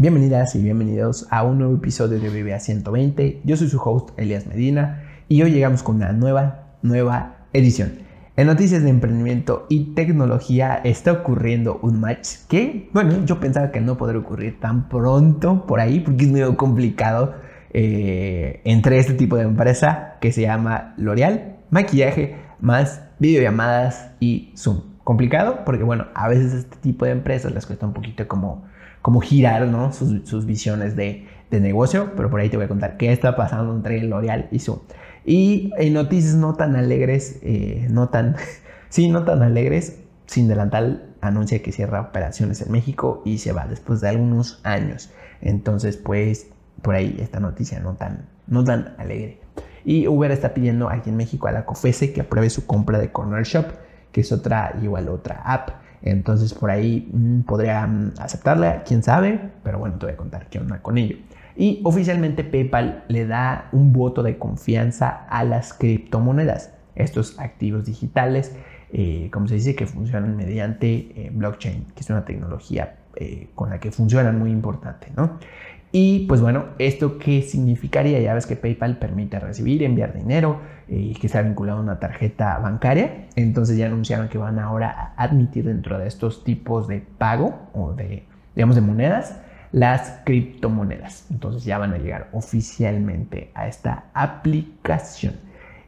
Bienvenidas y bienvenidos a un nuevo episodio de Vive a 120. Yo soy su host Elias Medina y hoy llegamos con una nueva, nueva edición. En noticias de emprendimiento y tecnología está ocurriendo un match que, bueno, yo pensaba que no podría ocurrir tan pronto por ahí porque es medio complicado eh, entre este tipo de empresa que se llama L'Oreal, maquillaje más videollamadas y Zoom. Complicado porque, bueno, a veces este tipo de empresas les cuesta un poquito como cómo girar ¿no? sus, visiones de, negocio, pero por ahí te voy a contar qué está pasando entre L'Oreal y Zoom. Y en noticias no tan alegres, eh, no tan, sí, no tan alegres, Sin Delantal anuncia que cierra operaciones en México y se va después de algunos años. Entonces, pues, por ahí esta noticia no tan, no tan alegre. Y Uber está pidiendo aquí en México a la COFESE que apruebe su compra de Corner Shop, que es otra, igual otra app entonces por ahí mm, podría mm, aceptarla, quién sabe, pero bueno, te voy a contar qué onda con ello. Y oficialmente PayPal le da un voto de confianza a las criptomonedas, estos activos digitales, eh, como se dice, que funcionan mediante eh, blockchain, que es una tecnología eh, con la que funcionan muy importante, ¿no? Y pues bueno, ¿esto qué significaría? Ya ves que PayPal permite recibir, enviar dinero y eh, que está vinculado a una tarjeta bancaria. Entonces ya anunciaron que van ahora a admitir dentro de estos tipos de pago o de, digamos, de monedas las criptomonedas. Entonces ya van a llegar oficialmente a esta aplicación.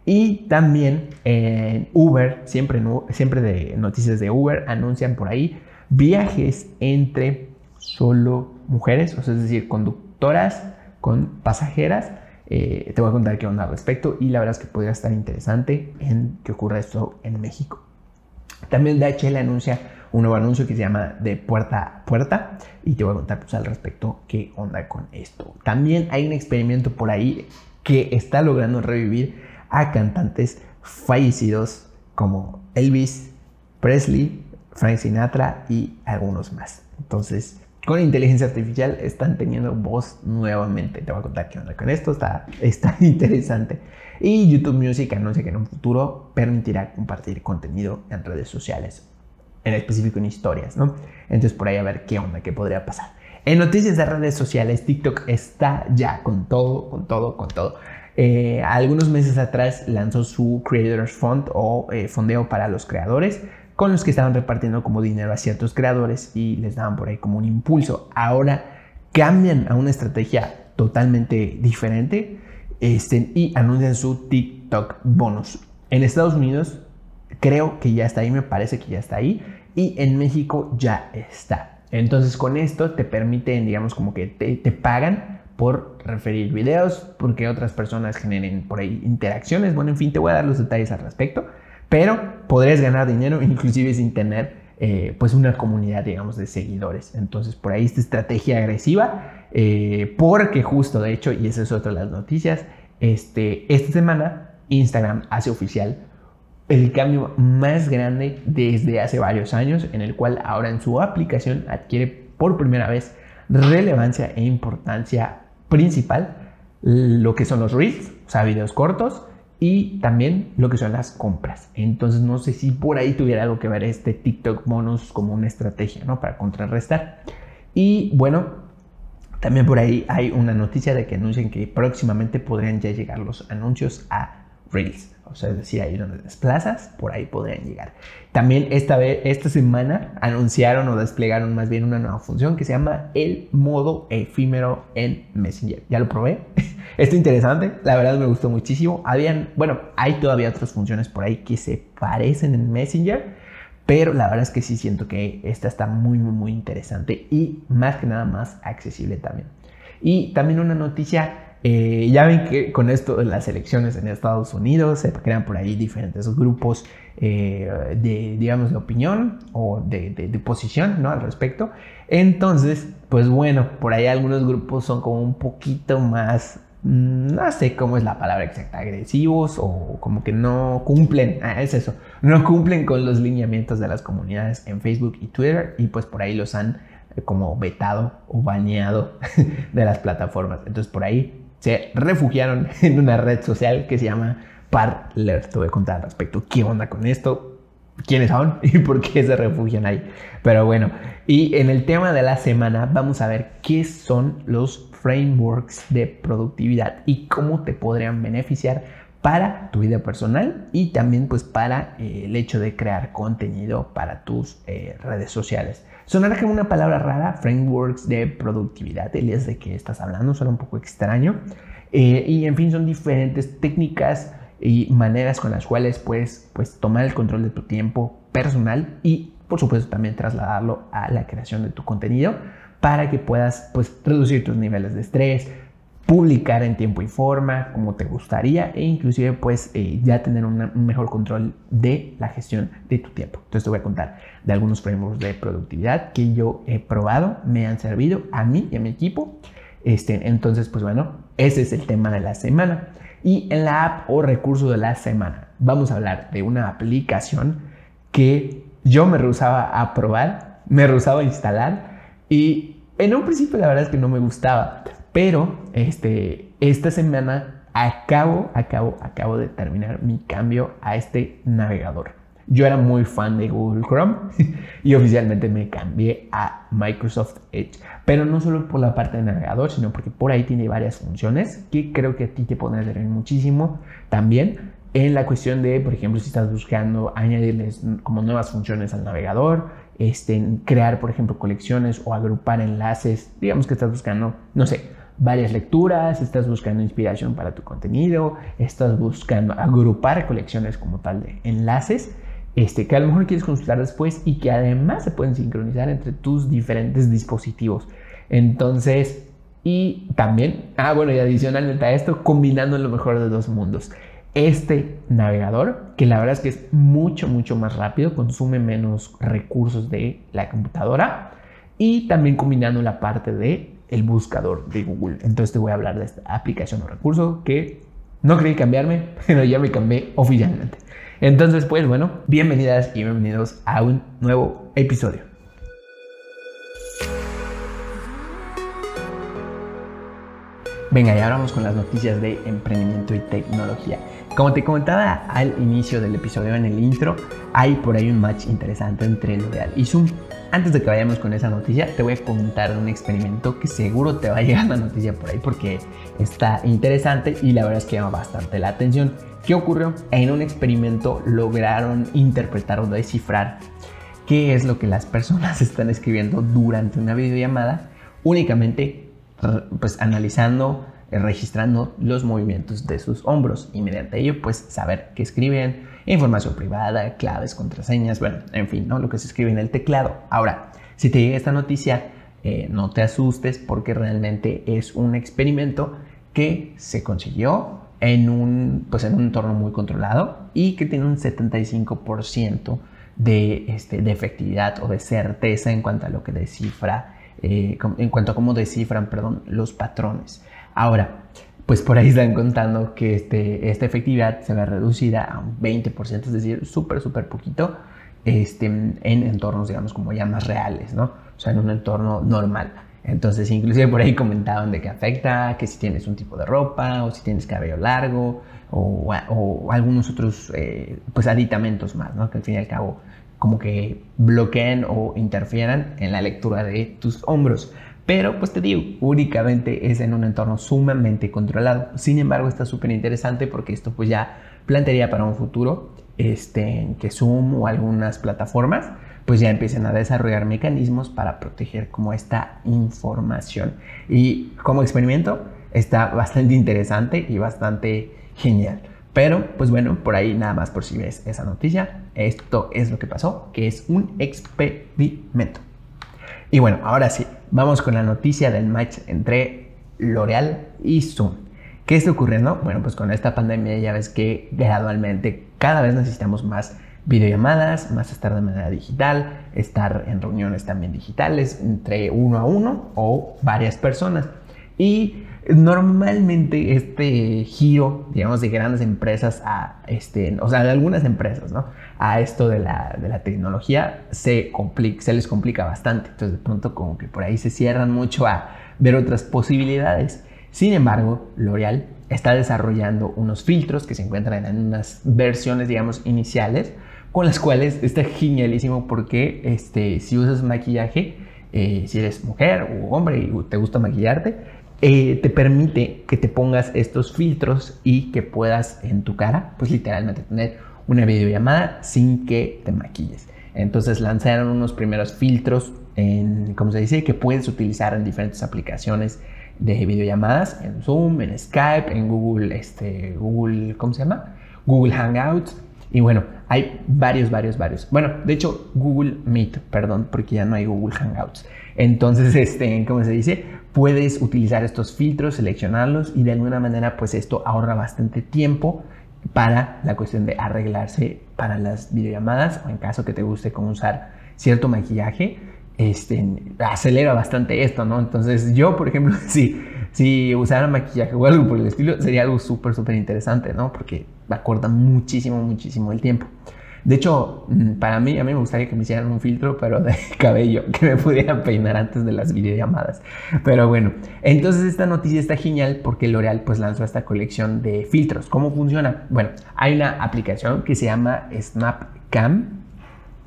Y también en Uber, siempre, siempre de noticias de Uber, anuncian por ahí viajes entre solo mujeres, o sea, es decir, conductoras con pasajeras. Eh, te voy a contar qué onda al respecto y la verdad es que podría estar interesante en que ocurra esto en México. También DHL anuncia un nuevo anuncio que se llama de puerta a puerta y te voy a contar pues, al respecto qué onda con esto. También hay un experimento por ahí que está logrando revivir a cantantes fallecidos como Elvis Presley, Frank Sinatra y algunos más. Entonces, con inteligencia artificial están teniendo voz nuevamente. Te voy a contar qué onda con esto, está, está interesante. Y YouTube Music anuncia que en un futuro permitirá compartir contenido en redes sociales, en específico en historias, ¿no? Entonces por ahí a ver qué onda, qué podría pasar. En noticias de redes sociales, TikTok está ya con todo, con todo, con todo. Eh, algunos meses atrás lanzó su Creators Fund o eh, fondeo para los creadores con los que estaban repartiendo como dinero a ciertos creadores y les daban por ahí como un impulso. Ahora cambian a una estrategia totalmente diferente este, y anuncian su TikTok bonus. En Estados Unidos creo que ya está ahí, me parece que ya está ahí y en México ya está. Entonces con esto te permiten, digamos, como que te, te pagan por referir videos, porque otras personas generen por ahí interacciones. Bueno, en fin, te voy a dar los detalles al respecto pero podrías ganar dinero inclusive sin tener eh, pues una comunidad, digamos, de seguidores. Entonces, por ahí esta estrategia agresiva, eh, porque justo, de hecho, y esa es otra de las noticias, este, esta semana Instagram hace oficial el cambio más grande desde hace varios años, en el cual ahora en su aplicación adquiere por primera vez relevancia e importancia principal lo que son los reels, o sea, videos cortos, y también lo que son las compras. Entonces no sé si por ahí tuviera algo que ver este TikTok bonus como una estrategia, ¿no? Para contrarrestar. Y bueno, también por ahí hay una noticia de que anuncian que próximamente podrían ya llegar los anuncios a Reels. O sea, es decir, ahí donde desplazas, por ahí podrían llegar. También esta, vez, esta semana anunciaron o desplegaron más bien una nueva función que se llama el modo efímero en Messenger. Ya lo probé. Está interesante, la verdad me gustó muchísimo. Habían, bueno, hay todavía otras funciones por ahí que se parecen en Messenger, pero la verdad es que sí siento que esta está muy, muy, muy interesante y más que nada más accesible también. Y también una noticia eh, ya ven que con esto de las elecciones en Estados Unidos se crean por ahí diferentes grupos eh, de, digamos, de opinión o de, de, posición, ¿no? Al respecto. Entonces, pues bueno, por ahí algunos grupos son como un poquito más, no sé cómo es la palabra exacta, agresivos o como que no cumplen, ah, es eso, no cumplen con los lineamientos de las comunidades en Facebook y Twitter y pues por ahí los han eh, como vetado o baneado de las plataformas. Entonces por ahí se refugiaron en una red social que se llama Parler. Te voy contar al respecto qué onda con esto. quiénes son y por qué se refugian ahí. Pero bueno, y en el tema de la semana vamos a ver qué son los frameworks de productividad y cómo te podrían beneficiar para tu vida personal y también pues para eh, el hecho de crear contenido para tus eh, redes sociales. Sonará como una palabra rara, frameworks de productividad, es de qué estás hablando, suena un poco extraño. Eh, y en fin, son diferentes técnicas y maneras con las cuales puedes pues, tomar el control de tu tiempo personal y por supuesto también trasladarlo a la creación de tu contenido para que puedas pues, reducir tus niveles de estrés, publicar en tiempo y forma como te gustaría e inclusive pues eh, ya tener un mejor control de la gestión de tu tiempo. Entonces te voy a contar de algunos frameworks de productividad que yo he probado, me han servido a mí y a mi equipo. Este, entonces pues bueno, ese es el tema de la semana. Y en la app o recurso de la semana vamos a hablar de una aplicación que yo me rehusaba a probar, me rehusaba a instalar y en un principio la verdad es que no me gustaba, pero este, esta semana acabo, acabo, acabo de terminar mi cambio a este navegador. Yo era muy fan de Google Chrome y oficialmente me cambié a Microsoft Edge. Pero no solo por la parte de navegador, sino porque por ahí tiene varias funciones que creo que a ti te pueden servir muchísimo también en la cuestión de, por ejemplo, si estás buscando añadirles como nuevas funciones al navegador, este, crear, por ejemplo, colecciones o agrupar enlaces, digamos que estás buscando, no sé, varias lecturas, estás buscando inspiración para tu contenido, estás buscando agrupar colecciones como tal de enlaces este, que a lo mejor quieres consultar después y que además se pueden sincronizar entre tus diferentes dispositivos. Entonces, y también, ah, bueno, y adicionalmente a esto, combinando lo mejor de dos mundos. Este navegador, que la verdad es que es mucho, mucho más rápido, consume menos recursos de la computadora y también combinando la parte de el buscador de Google. Entonces te voy a hablar de esta aplicación o recurso que no quería cambiarme, pero ya me cambié oficialmente. Entonces, pues bueno, bienvenidas y bienvenidos a un nuevo episodio. Venga, y ahora vamos con las noticias de emprendimiento y tecnología. Como te comentaba al inicio del episodio en el intro, hay por ahí un match interesante entre L'Oreal y Zoom. Antes de que vayamos con esa noticia, te voy a contar un experimento que seguro te va a llegar la noticia por ahí porque está interesante y la verdad es que llama bastante la atención. ¿Qué ocurrió? En un experimento lograron interpretar o descifrar qué es lo que las personas están escribiendo durante una videollamada, únicamente pues analizando, registrando los movimientos de sus hombros y mediante ello pues saber qué escriben, información privada, claves, contraseñas, bueno, en fin, ¿no? lo que se escribe en el teclado. Ahora, si te llega esta noticia, eh, no te asustes porque realmente es un experimento que se consiguió en un, pues en un entorno muy controlado y que tiene un 75% de, este, de efectividad o de certeza en cuanto a lo que descifra, eh, en cuanto a cómo descifran, perdón, los patrones. Ahora, pues por ahí están contando que este, esta efectividad se ve reducida a un 20%, es decir, súper, súper poquito este, en entornos, digamos, como ya más reales, ¿no? O sea, en un entorno normal. Entonces, inclusive por ahí comentaban de que afecta, que si tienes un tipo de ropa o si tienes cabello largo o, algunos otros eh, pues aditamentos más, ¿no? Que al fin y al cabo como que bloqueen o interfieran en la lectura de tus hombros. Pero pues te digo, únicamente es en un entorno sumamente controlado. Sin embargo, está súper interesante porque esto pues ya plantearía para un futuro este, que Zoom o algunas plataformas pues ya empiecen a desarrollar mecanismos para proteger como esta información. Y como experimento está bastante interesante y bastante genial. Pero, pues bueno, por ahí nada más por si ves esa noticia, esto es lo que pasó, que es un experimento. Y bueno, ahora sí, vamos con la noticia del match entre L'Oreal y Zoom. ¿Qué está ocurriendo? Bueno, pues con esta pandemia ya ves que gradualmente cada vez necesitamos más videollamadas, más estar de manera digital, estar en reuniones también digitales entre uno a uno o varias personas. Y normalmente este giro, digamos, de grandes empresas a, este, o sea, de algunas empresas, ¿no? A esto de la, de la tecnología se, complica, se les complica bastante. Entonces de pronto como que por ahí se cierran mucho a ver otras posibilidades. Sin embargo, L'Oreal está desarrollando unos filtros que se encuentran en unas versiones, digamos, iniciales con las cuales está genialísimo porque este, si usas maquillaje, eh, si eres mujer o hombre y te gusta maquillarte, eh, te permite que te pongas estos filtros y que puedas en tu cara, pues literalmente tener una videollamada sin que te maquilles. Entonces lanzaron unos primeros filtros en, ¿cómo se dice? Que puedes utilizar en diferentes aplicaciones de videollamadas, en Zoom, en Skype, en Google, este, Google, ¿cómo se llama? Google Hangouts. Y bueno, hay varios, varios, varios. Bueno, de hecho, Google Meet, perdón, porque ya no hay Google Hangouts. Entonces, este, ¿cómo se dice? Puedes utilizar estos filtros, seleccionarlos y de alguna manera, pues esto ahorra bastante tiempo para la cuestión de arreglarse para las videollamadas o en caso que te guste cómo usar cierto maquillaje este, acelera bastante esto, ¿no? Entonces yo, por ejemplo, si, si usara maquillaje o algo por el estilo, sería algo súper, súper interesante, ¿no? Porque acorta muchísimo, muchísimo el tiempo. De hecho, mm, para mí, a mí me gustaría que me hicieran un filtro, pero de cabello, que me pudiera peinar antes de las videollamadas. Pero bueno, entonces esta noticia está genial porque L'Oreal pues lanzó esta colección de filtros. ¿Cómo funciona? Bueno, hay una aplicación que se llama SnapCam,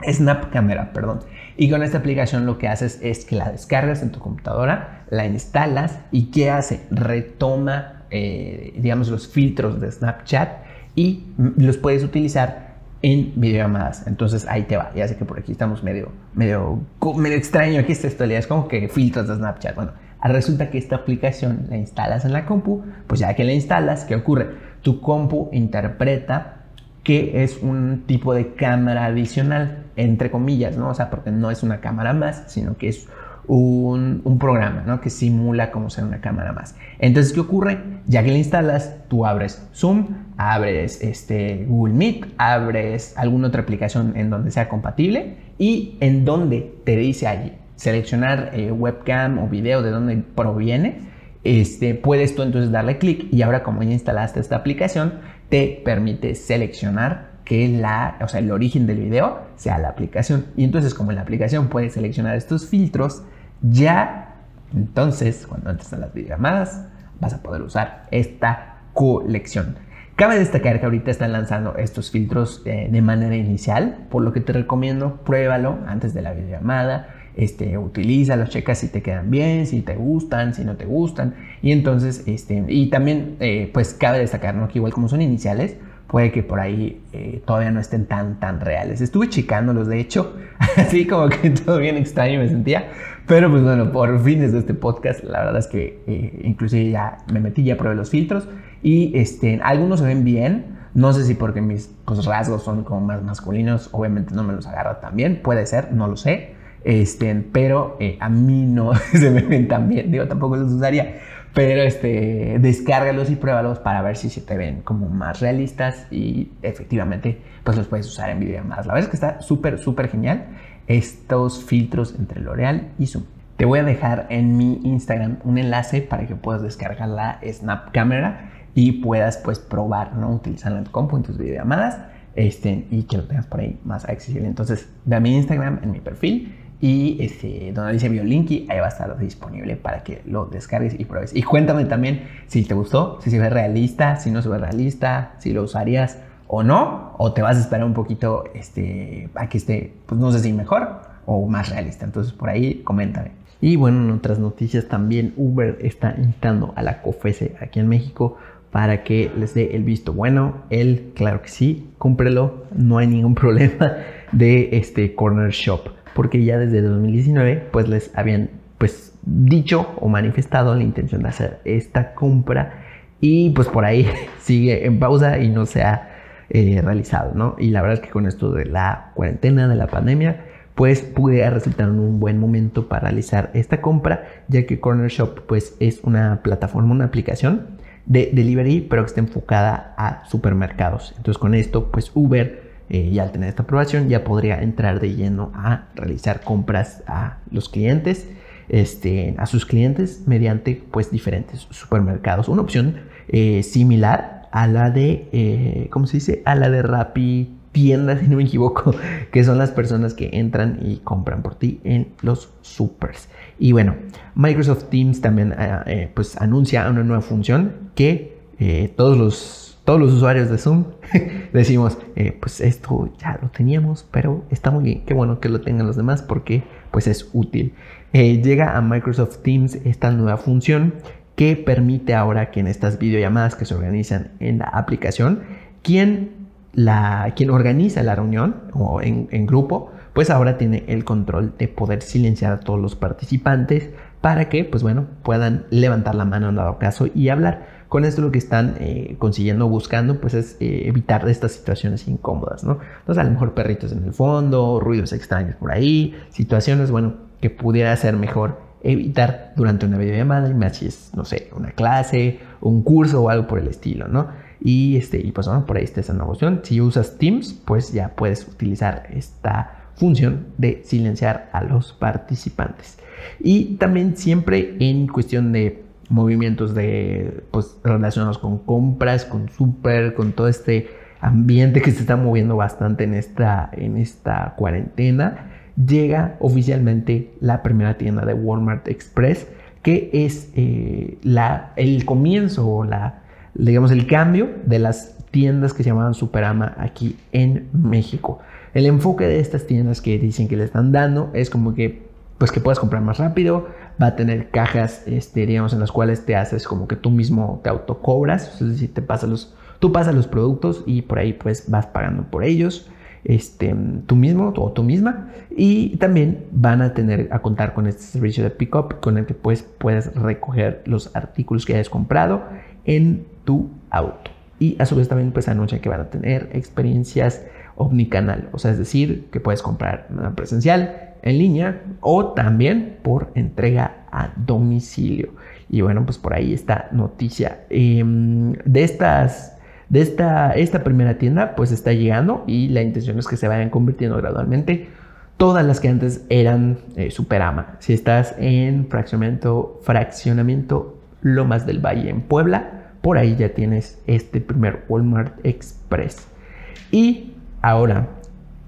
Snap Camera, perdón. Y con esta aplicación lo que haces es que la descargas en tu computadora, la instalas y ¿qué hace? Retoma, eh, digamos, los filtros de Snapchat y los puedes utilizar en videollamadas. Entonces ahí te va. Ya sé que por aquí estamos medio, medio, medio extraño. Aquí esta historia es como que filtros de Snapchat. Bueno, resulta que esta aplicación la instalas en la compu. Pues ya que la instalas, ¿qué ocurre? Tu compu interpreta que es un tipo de cámara adicional, entre comillas, ¿no? O sea, porque no es una cámara más, sino que es un, programa, ¿no? Que simula como ser una cámara más. Entonces, ¿qué ocurre? Ya que la instalas, tú abres Zoom, abres este, Google Meet, abres alguna otra aplicación en donde sea compatible y en donde te dice allí seleccionar eh, webcam o video de donde proviene, este, puedes tú entonces darle clic y ahora como ya instalaste esta aplicación, te permite seleccionar que la, o sea, el origen del video sea la aplicación. Y entonces como la aplicación puede seleccionar estos filtros, ya entonces cuando entres a las videollamadas vas a poder usar esta colección. Cabe destacar que ahorita están lanzando estos filtros eh, de manera inicial, por lo que te recomiendo pruébalo antes de la videollamada este, utilízalos, checa si te quedan bien, si te gustan, si no te gustan. Y entonces, este, y también, eh, pues cabe destacar, ¿no? Que igual como son iniciales, puede que por ahí eh, todavía no estén tan, tan reales. Estuve checándolos, de hecho, así como que todo bien extraño me sentía. Pero pues bueno, por fines de este podcast, la verdad es que eh, inclusive ya me metí, ya probé los filtros y este, algunos se ven bien. No sé si porque mis pues, rasgos son como más masculinos, obviamente no me los agarra tan bien, puede ser, no lo sé. Este, pero eh, a mí no se me ven tan bien, digo, tampoco los usaría. Pero este, descárgalos y pruébalos para ver si se te ven como más realistas y efectivamente pues los puedes usar en videollamadas. La verdad es que está súper, súper genial estos filtros entre L'Oreal y Zoom. Te voy a dejar en mi Instagram un enlace para que puedas descargar la Snap Camera y puedas pues probar, ¿no? Utilizarla en tu compu, en tus videollamadas este, y que lo tengas por ahí más accesible. Entonces, ve a mi Instagram en mi perfil y este, donde dice Biolinky, ahí va a estar disponible para que lo descargues y pruebes. Y cuéntame también si te gustó, si se ve realista, si no se ve realista, si lo usarías o no, o te vas a esperar un poquito este, a que esté, pues no sé si mejor o más realista. Entonces por ahí coméntame. Y bueno, en otras noticias también Uber está invitando a la COFESE aquí en México para que les dé el visto bueno. Él, claro que sí, cúmprelo, no hay ningún problema de este corner shop porque ya desde 2019 pues les habían pues dicho o manifestado la intención de hacer esta compra y pues por ahí sigue en pausa y no se ha eh, realizado, ¿no? Y la verdad es que con esto de la cuarentena, de la pandemia, pues pude resultar un buen momento para realizar esta compra, ya que Corner Shop pues es una plataforma, una aplicación de delivery, pero que está enfocada a supermercados. Entonces con esto pues Uber eh, y al tener esta aprobación ya podría entrar de lleno a realizar compras a los clientes, este, a sus clientes mediante pues diferentes supermercados. Una opción eh, similar a la de, eh, ¿cómo se dice? A la de Rappi tiendas, si no me equivoco, que son las personas que entran y compran por ti en los supers. Y bueno, Microsoft Teams también pues anuncia una nueva función que todos los todos los usuarios de Zoom decimos, eh, pues esto ya lo teníamos, pero está muy bien, qué bueno que lo tengan los demás porque pues es útil. Eh, llega a Microsoft Teams esta nueva función que permite ahora que en estas videollamadas que se organizan en la aplicación, quien, la, quien organiza la reunión o en, en grupo, pues ahora tiene el control de poder silenciar a todos los participantes para que, pues bueno, puedan levantar la mano en dado caso y hablar. Con esto lo que están eh, consiguiendo, buscando, pues es eh, evitar estas situaciones incómodas, ¿no? Entonces a lo mejor perritos en el fondo, ruidos extraños por ahí, situaciones, bueno, que pudiera ser mejor evitar durante una videollamada, y más si es, no sé, una clase, un curso o algo por el estilo, ¿no? Y, este, y pues bueno, por ahí está esa nueva opción. Si usas Teams, pues ya puedes utilizar esta función de silenciar a los participantes. Y también siempre en cuestión de movimientos de, pues, relacionados con compras, con súper, con todo este ambiente que se está moviendo bastante en esta, en esta cuarentena, llega oficialmente la primera tienda de Walmart Express, que es eh, la, el comienzo o la, digamos, el cambio de las tiendas que se llamaban Superama aquí en México. El enfoque de estas tiendas que dicen que le están dando es como que pues que puedas comprar más rápido, va a tener cajas, este, digamos, en las cuales te haces como que tú mismo te autocobras, es decir, te pasas los, tú pasas los productos y por ahí pues vas pagando por ellos, este, tú mismo o tú misma, y también van a tener a contar con este servicio de pickup con el que pues puedes recoger los artículos que hayas comprado en tu auto. Y a su vez también pues anuncian que van a tener experiencias omnicanal, o sea, es decir, que puedes comprar presencial, en línea o también por entrega a domicilio. Y bueno, pues por ahí está noticia. Em, de estas, de esta, esta primera tienda, pues está llegando y la intención es que se vayan convirtiendo gradualmente todas las que antes eran eh, Superama. Si estás en fraccionamiento, fraccionamiento Lomas del Valle en Puebla, por ahí ya tienes este primer Walmart Express. Y ahora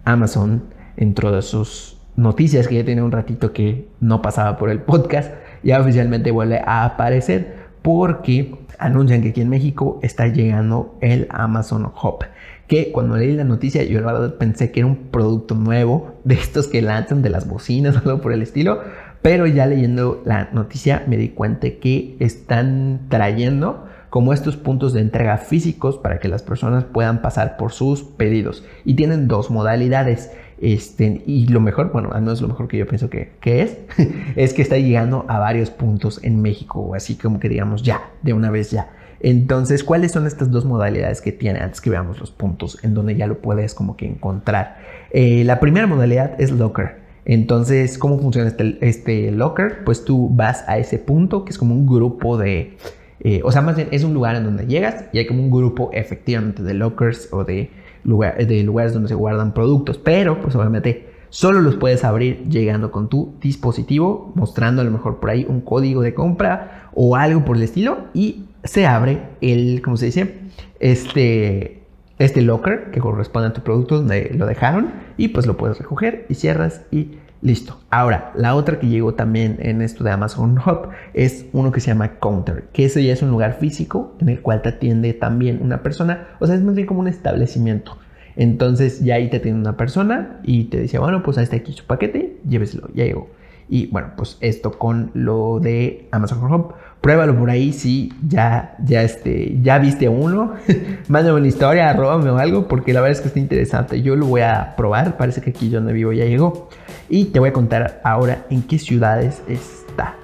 Amazon, en todas sus noticias que ya tiene un ratito que no pasaba por el podcast, ya oficialmente vuelve a aparecer porque anuncian que aquí en México está llegando el Amazon Hub. Que cuando leí la noticia, yo la verdad pensé que era un producto nuevo de estos que lanzan de las bocinas o algo por el estilo. Pero ya leyendo la noticia me di cuenta que están trayendo como estos puntos de entrega físicos para que las personas puedan pasar por sus pedidos. Y tienen dos modalidades. Este, y lo mejor, bueno, no es lo mejor que yo pienso que, es, es que está llegando a varios puntos en México, así como que digamos ya, de una vez ya. Entonces, ¿cuáles son estas dos modalidades que tiene antes que veamos los puntos en donde ya lo puedes como que encontrar? Eh, la primera modalidad es Locker. Entonces, ¿cómo funciona este, este Locker? Pues tú vas a ese punto que es como un grupo de, eh, o sea, más bien es un lugar en donde llegas y hay como un grupo efectivamente de lockers o de de lugares donde se guardan productos, pero pues obviamente solo los puedes abrir llegando con tu dispositivo, mostrando a lo mejor por ahí un código de compra o algo por el estilo y se abre el, ¿cómo se dice? Este, este locker que corresponde a tu producto donde lo dejaron y pues lo puedes recoger y cierras y Listo. Ahora, la otra que llegó también en esto de Amazon Hub es uno que se llama Counter, que ese ya es un lugar físico en el cual te atiende también una persona, o sea, es más bien como un establecimiento. Entonces ya ahí te atiende una persona y te dice, bueno, pues ahí está aquí su paquete, lléveselo, ya llegó. Y bueno, pues esto con lo de Amazon Hub. Pruébalo por ahí si ya, ya, este, ya viste uno. Mándame una historia, arróbame o algo, porque la verdad es que está interesante. Yo lo voy a probar. Parece que aquí donde vivo ya llegó. Y te voy a contar ahora en qué ciudades está.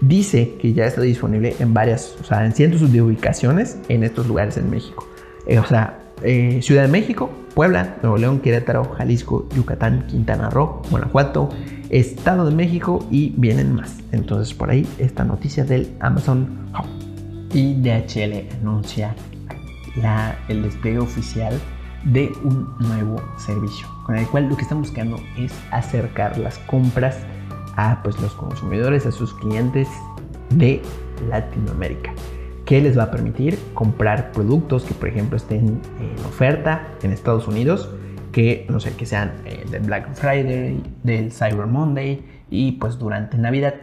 Dice que ya está disponible en varias, o sea, en cientos de ubicaciones en estos lugares en México. Eh, o sea, eh, Ciudad de México, Puebla, Nuevo León, Querétaro, Jalisco, Yucatán, Quintana Roo, Guanajuato, Estado de México y vienen más. Entonces por ahí esta noticia del Amazon Hub. Y DHL anuncia el despegue oficial de un nuevo servicio, con el cual lo que están buscando es acercar las compras a pues, los consumidores, a sus clientes de Latinoamérica, que les va a permitir comprar productos que por ejemplo estén en oferta en Estados Unidos, que no sé, que sean eh, del Black Friday, del Cyber Monday y pues durante Navidad.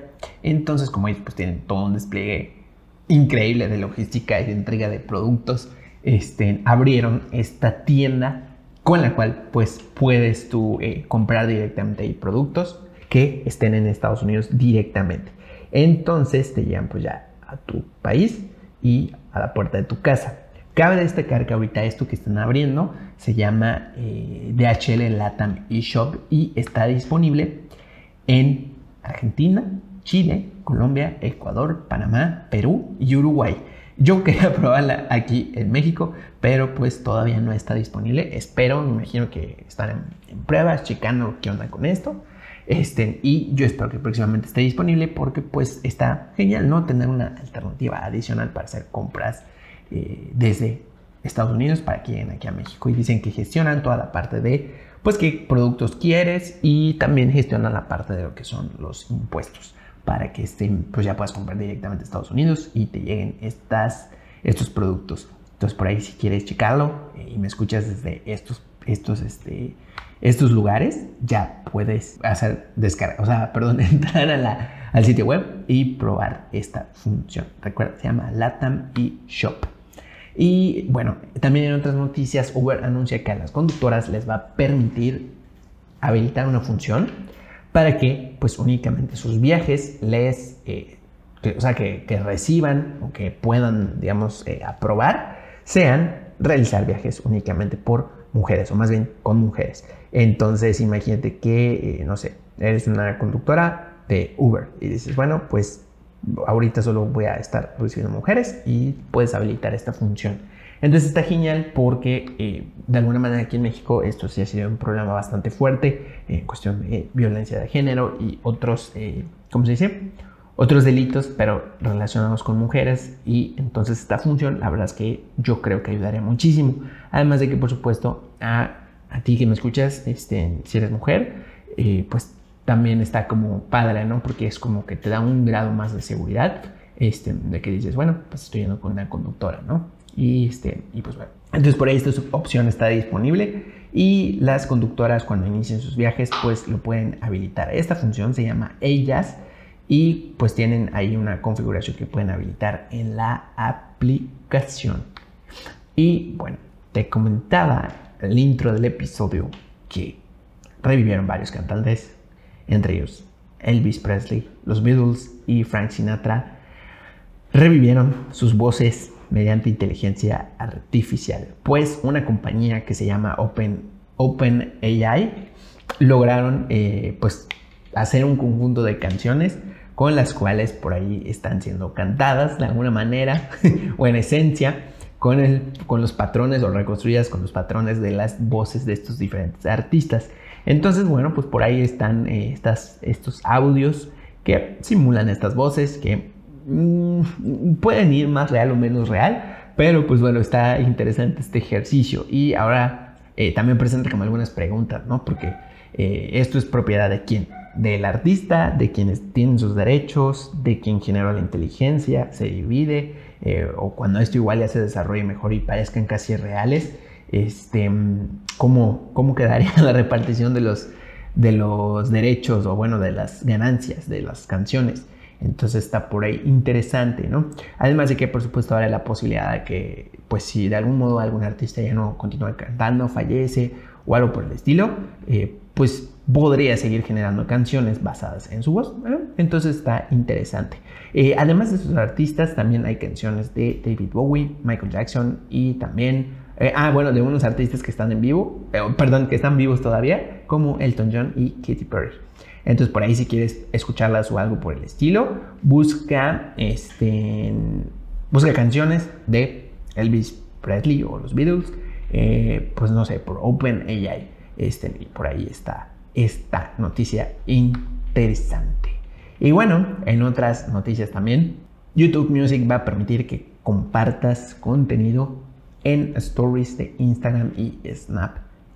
Entonces, como ellos pues tienen todo un despliegue increíble de logística y de entrega de productos este, abrieron esta tienda con la cual pues puedes tú eh, comprar directamente productos que estén en Estados Unidos directamente. Entonces te llegan pues ya a tu país y a la puerta de tu casa. Cabe destacar que ahorita esto que están abriendo se llama eh, DHL Latam eShop y está disponible en Argentina, Chile, Colombia, Ecuador, Panamá, Perú y Uruguay. Yo quería probarla aquí en México, pero pues todavía no está disponible. Espero, me imagino que están en, pruebas, checando qué onda con esto. Este, y yo espero que próximamente esté disponible porque pues está genial, ¿no? Tener una alternativa adicional para hacer compras eh, desde Estados Unidos para que lleguen aquí a México. Y dicen que gestionan toda la parte de pues qué productos quieres y también gestionan la parte de lo que son los impuestos para que estén, pues ya puedas comprar directamente a Estados Unidos y te lleguen estas, estos productos. Entonces por ahí si quieres checarlo eh, y me escuchas desde estos, estos, este, estos lugares, ya puedes hacer descarga, o sea, perdón, entrar al sitio web y probar esta función. Recuerda, se llama Latam y Shop. Y bueno, también en otras noticias, Uber anuncia que a las conductoras les va a permitir habilitar una función para que pues únicamente sus viajes les, eh, o sea, que, reciban o que puedan, digamos, eh, aprobar, sean realizar viajes únicamente por mujeres o más bien con mujeres. Entonces imagínate que, eh, no sé, eres una conductora de Uber y dices, bueno, pues ahorita solo voy a estar recibiendo mujeres y puedes habilitar esta función. Entonces está genial porque eh, de alguna manera aquí en México esto sí ha sido un problema bastante fuerte en cuestión de violencia de género y otros, eh, ¿cómo se dice? Otros delitos, pero relacionados con mujeres y entonces esta función la verdad es que yo creo que ayudaría muchísimo. Además de que por supuesto a, a ti que me escuchas, este, si eres mujer, eh, pues también está como padre, ¿no? Porque es como que te da un grado más de seguridad, este, de que dices, bueno, pues estoy yendo con una conductora, ¿no? Y, este, y pues bueno, entonces por ahí esta opción está disponible y las conductoras cuando inicien sus viajes pues lo pueden habilitar. Esta función se llama Ellas y pues tienen ahí una configuración que pueden habilitar en la aplicación. Y bueno, te comentaba el intro del episodio que revivieron varios cantantes, entre ellos Elvis Presley, los Beatles y Frank Sinatra. Revivieron sus voces mediante inteligencia artificial. Pues una compañía que se llama Open, Open AI lograron eh, pues hacer un conjunto de canciones con las cuales por ahí están siendo cantadas de alguna manera o en esencia con, el, con los patrones o reconstruidas con los patrones de las voces de estos diferentes artistas. Entonces, bueno, pues por ahí están eh, estas, estos audios que simulan estas voces, que Mm, pueden ir más real o menos real, pero pues bueno, está interesante este ejercicio. Y ahora eh, también presenta como algunas preguntas, ¿no? Porque eh, esto es propiedad de quién? Del artista, de quienes tienen sus derechos, de quien genera la inteligencia, se divide, eh, o cuando esto igual ya se desarrolle mejor y parezcan casi reales, este, ¿cómo, cómo quedaría la repartición de los, de los derechos o bueno, de las ganancias de las canciones? Entonces está por ahí interesante, ¿no? Además de que por supuesto ahora la posibilidad de que, pues si de algún modo algún artista ya no continúa cantando, fallece o algo por el estilo, eh, pues podría seguir generando canciones basadas en su voz. Entonces está interesante. Eh, además de esos artistas, también hay canciones de David Bowie, Michael Jackson y también, eh, ah, bueno, de unos artistas que están en vivo, perdón, que están vivos todavía, como Elton John y Katy Perry. Entonces, por ahí si quieres escucharlas o algo por el estilo, busca, este, busca canciones de Elvis Presley o los Beatles, eh, pues no sé, por OpenAI. Este, por ahí está esta noticia interesante. Y bueno, en otras noticias también, YouTube Music va a permitir que compartas contenido en stories de Instagram y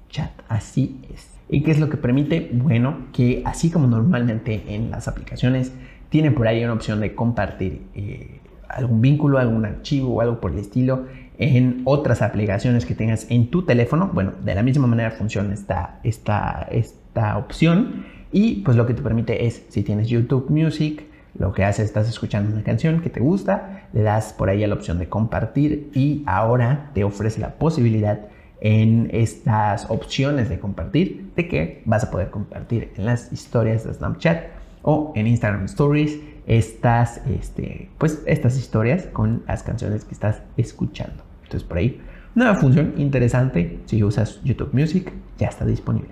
Snapchat. Así es. ¿Y qué es lo que permite? Bueno, que así como normalmente en las aplicaciones tienen por ahí una opción de compartir eh, algún vínculo, algún archivo o algo por el estilo en otras aplicaciones que tengas en tu teléfono. Bueno, de la misma manera funciona esta, esta, esta opción y pues lo que te permite es, si tienes YouTube Music, Lo que hace, estás escuchando una canción que te gusta, le das por ahí a la opción de compartir y ahora te ofrece la posibilidad en estas opciones de compartir de que vas a poder compartir en las historias de Snapchat o en Instagram Stories estas, este, pues, estas historias con las canciones que estás escuchando. Entonces por ahí, una función interesante si usas YouTube Music ya está disponible.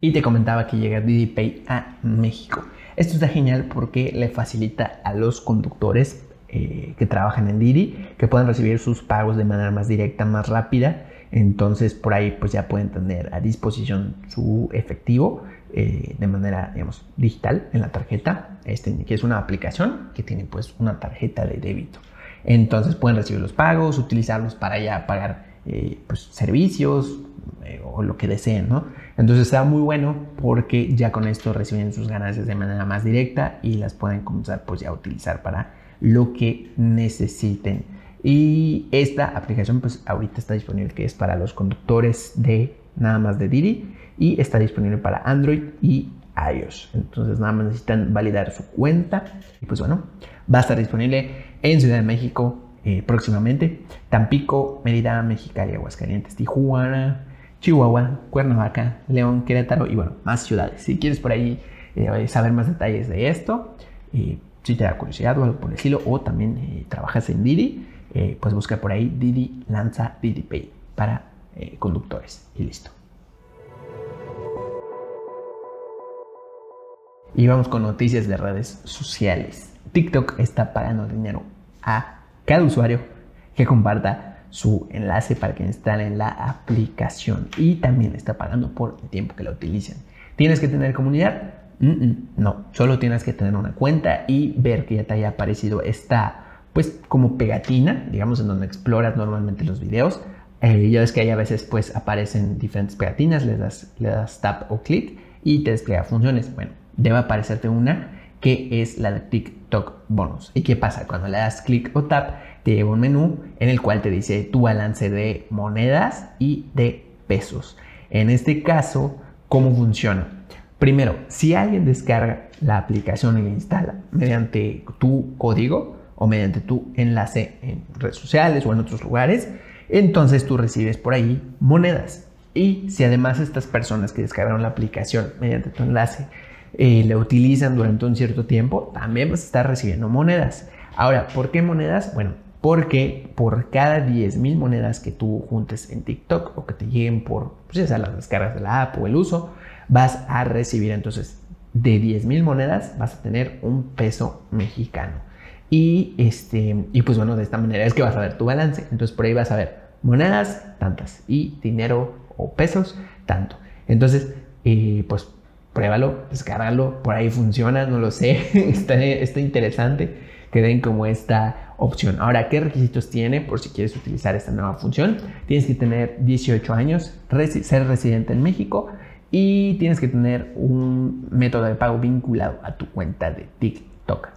Y te comentaba que llega Didi Pay a México. Esto está genial porque le facilita a los conductores eh, que trabajan en Didi que puedan recibir sus pagos de manera más directa, más rápida. Entonces por ahí pues ya pueden tener a disposición su efectivo eh, de manera digamos digital en la tarjeta, este, que es una aplicación que tiene pues una tarjeta de débito. Entonces pueden recibir los pagos, utilizarlos para ya pagar eh, pues, servicios o lo que deseen, ¿no? Entonces está muy bueno porque ya con esto reciben sus ganancias de manera más directa y las pueden comenzar pues ya a utilizar para lo que necesiten. Y esta aplicación pues ahorita está disponible que es para los conductores de nada más de Didi y está disponible para Android y iOS. Entonces nada más necesitan validar su cuenta y pues bueno, va a estar disponible en Ciudad de México eh, próximamente, Tampico, Mérida, Mexicali, Aguascalientes, Tijuana, Chihuahua, Cuernavaca, León, Querétaro y bueno, más ciudades. Si quieres por ahí eh, saber más detalles de esto, eh, si te da curiosidad o algo por el estilo, o también eh, trabajas en Didi, pues busca por ahí Didi lanza Didi Pay para conductores y listo. Y vamos con noticias de redes sociales. TikTok está pagando dinero a cada usuario que comparta su enlace para que instalen la aplicación y también está pagando por el tiempo que la utilicen. ¿Tienes que tener comunidad? no, solo tienes que tener una cuenta y ver que ya te haya aparecido esta, pues como pegatina, digamos, en donde exploras normalmente los videos. Eh, ya ves que ahí a veces pues aparecen diferentes pegatinas, le das, le das tap o clic y te despliega funciones. Bueno, debe aparecerte una que es la de TikTok Bonus. ¿Y qué pasa? Cuando le das clic o tap, te lleva un menú en el cual te dice tu balance de monedas y de pesos. En este caso, ¿cómo funciona? Primero, si alguien descarga la aplicación y la instala mediante tu código o mediante tu enlace en redes sociales o en otros lugares, entonces tú recibes por ahí monedas. Y si además estas personas que descargaron la aplicación mediante tu enlace eh, la utilizan durante un cierto tiempo, también vas a estar recibiendo monedas. Ahora, ¿por qué monedas? Bueno, porque por cada 10.000 monedas que tú juntes en TikTok o que te lleguen por, pues ya sea las descargas de la app o el uso, vas a recibir entonces de 10.000 monedas vas a tener un peso mexicano. Y, este, y pues bueno, de esta manera es que vas a ver tu balance. Entonces por ahí vas a ver monedas tantas y dinero o pesos tanto. Entonces, eh, pues pruébalo, descárgalo, por ahí funciona, no lo sé, está, está interesante que den como esta opción. Ahora, ¿qué requisitos tiene por si quieres utilizar esta nueva función? Tienes que tener 18 años, ser residente en México y tienes que tener un método de pago vinculado a tu cuenta de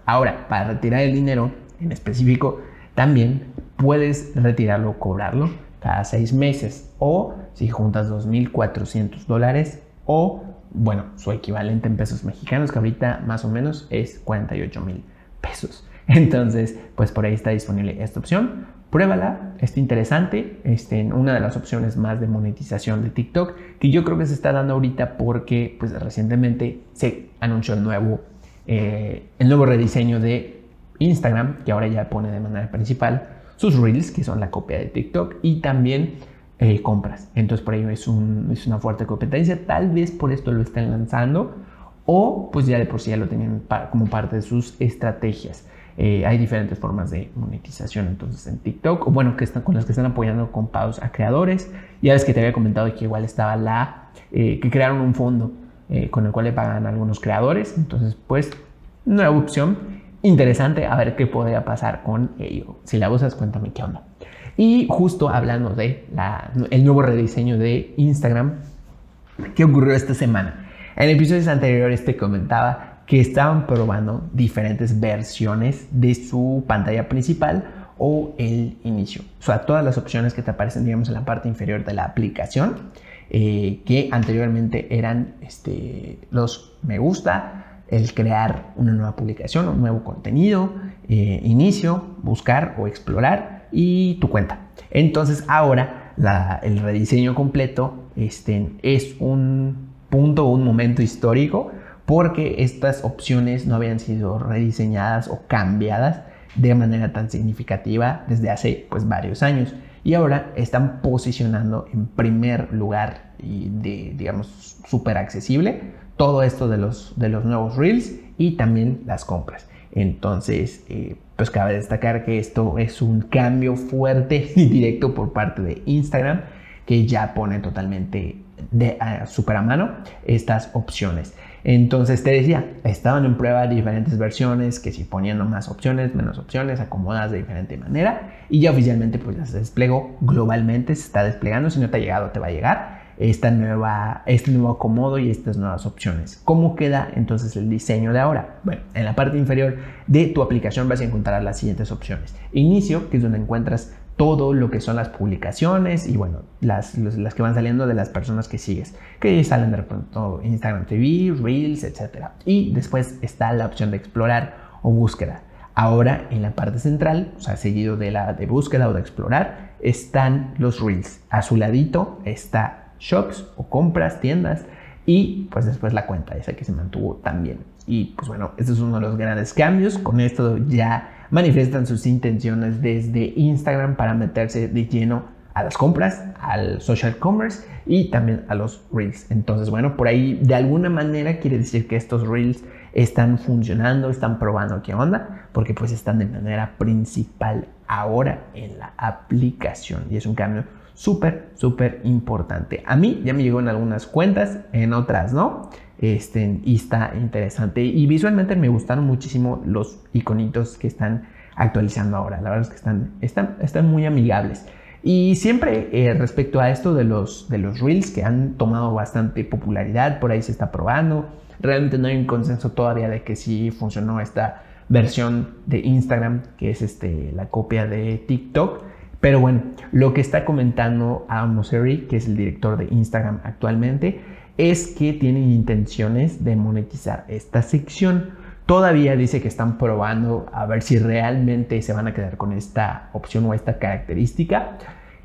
Ahora, para retirar el dinero en específico, también puedes retirarlo o cobrarlo cada seis meses o si juntas 2.400 dólares o, bueno, su equivalente en pesos mexicanos, que ahorita más o menos es 48 mil pesos. Entonces, pues por ahí está disponible esta opción. Pruébala, está interesante. Este, una de las opciones más de monetización de TikTok, que yo creo que se está dando ahorita porque pues, recientemente se anunció el nuevo, eh, el nuevo rediseño de Instagram, que ahora ya pone de manera principal sus reels, que son la copia de TikTok, y también eh, compras. Entonces por ahí es, una fuerte competencia. Tal vez por esto lo están lanzando o pues ya de por sí ya lo tenían como parte de sus estrategias. Eh, hay diferentes formas de monetización entonces en TikTok, o bueno, que están, con las que están apoyando con pagos a creadores. Ya ves que te había comentado que igual estaba la, que crearon un fondo eh, con el cual le pagan algunos creadores. Entonces, pues, nueva opción interesante, a ver qué podría pasar con ello. Si la usas, cuéntame qué onda. Y justo hablando de el nuevo rediseño de Instagram, ¿qué ocurrió esta semana? En episodios anteriores te comentaba que estaban probando diferentes versiones de su pantalla principal o el inicio. O sea, todas las opciones que te aparecen, digamos, en la parte inferior de la aplicación, eh, que anteriormente eran este, los me gusta, el crear una nueva publicación, un nuevo contenido, eh, inicio, buscar o explorar y tu cuenta. Entonces ahora el rediseño completo este, es un punto, un momento histórico porque estas opciones no habían sido rediseñadas o cambiadas de manera tan significativa desde hace pues varios años y ahora están posicionando en primer lugar y de digamos súper accesible todo esto de los, de los nuevos reels y también las compras. Entonces, eh, pues cabe destacar que esto es un cambio fuerte y directo por parte de Instagram que ya pone totalmente de super a mano estas opciones. Entonces te decía, estaban en prueba diferentes versiones que si poniendo más opciones, menos opciones, acomodadas de diferente manera y ya oficialmente pues ya se desplegó globalmente, se está desplegando, si no te ha llegado te va a llegar esta nueva, este nuevo acomodo y estas nuevas opciones. ¿Cómo queda entonces el diseño de ahora? Bueno, en la parte inferior de tu aplicación vas a encontrar las siguientes opciones. Inicio, que es donde encuentras todo lo que son las publicaciones y bueno, las, las que van saliendo de las personas que sigues, que salen de pronto Instagram TV, Reels, etc. Y después está la opción de explorar o búsqueda. Ahora en la parte central, o sea, seguido de la de búsqueda o de explorar, están los Reels. A su ladito está shops o compras, tiendas y pues después la cuenta esa que se mantuvo también. Y pues bueno, este es uno de los grandes cambios. Con esto ya manifiestan sus intenciones desde Instagram para meterse de lleno a las compras, al social commerce y también a los reels. Entonces, bueno, por ahí de alguna manera quiere decir que estos reels están funcionando, están probando qué onda, porque pues están de manera principal ahora en la aplicación y es un cambio súper, súper importante. A mí ya me llegó en algunas cuentas, en otras no. Este, y está interesante. Y visualmente me gustaron muchísimo los iconitos que están actualizando ahora. La verdad es que están, están, muy amigables. Y siempre eh, respecto a esto de los, de los reels que han tomado bastante popularidad, por ahí se está probando. Realmente no hay un consenso todavía de que sí funcionó esta versión de Instagram, que es este, la copia de TikTok. Pero bueno, lo que está comentando Adam Mosseri, que es el director de Instagram actualmente, es que tienen intenciones de monetizar esta sección. Todavía dice que están probando a ver si realmente se van a quedar con esta opción o esta característica.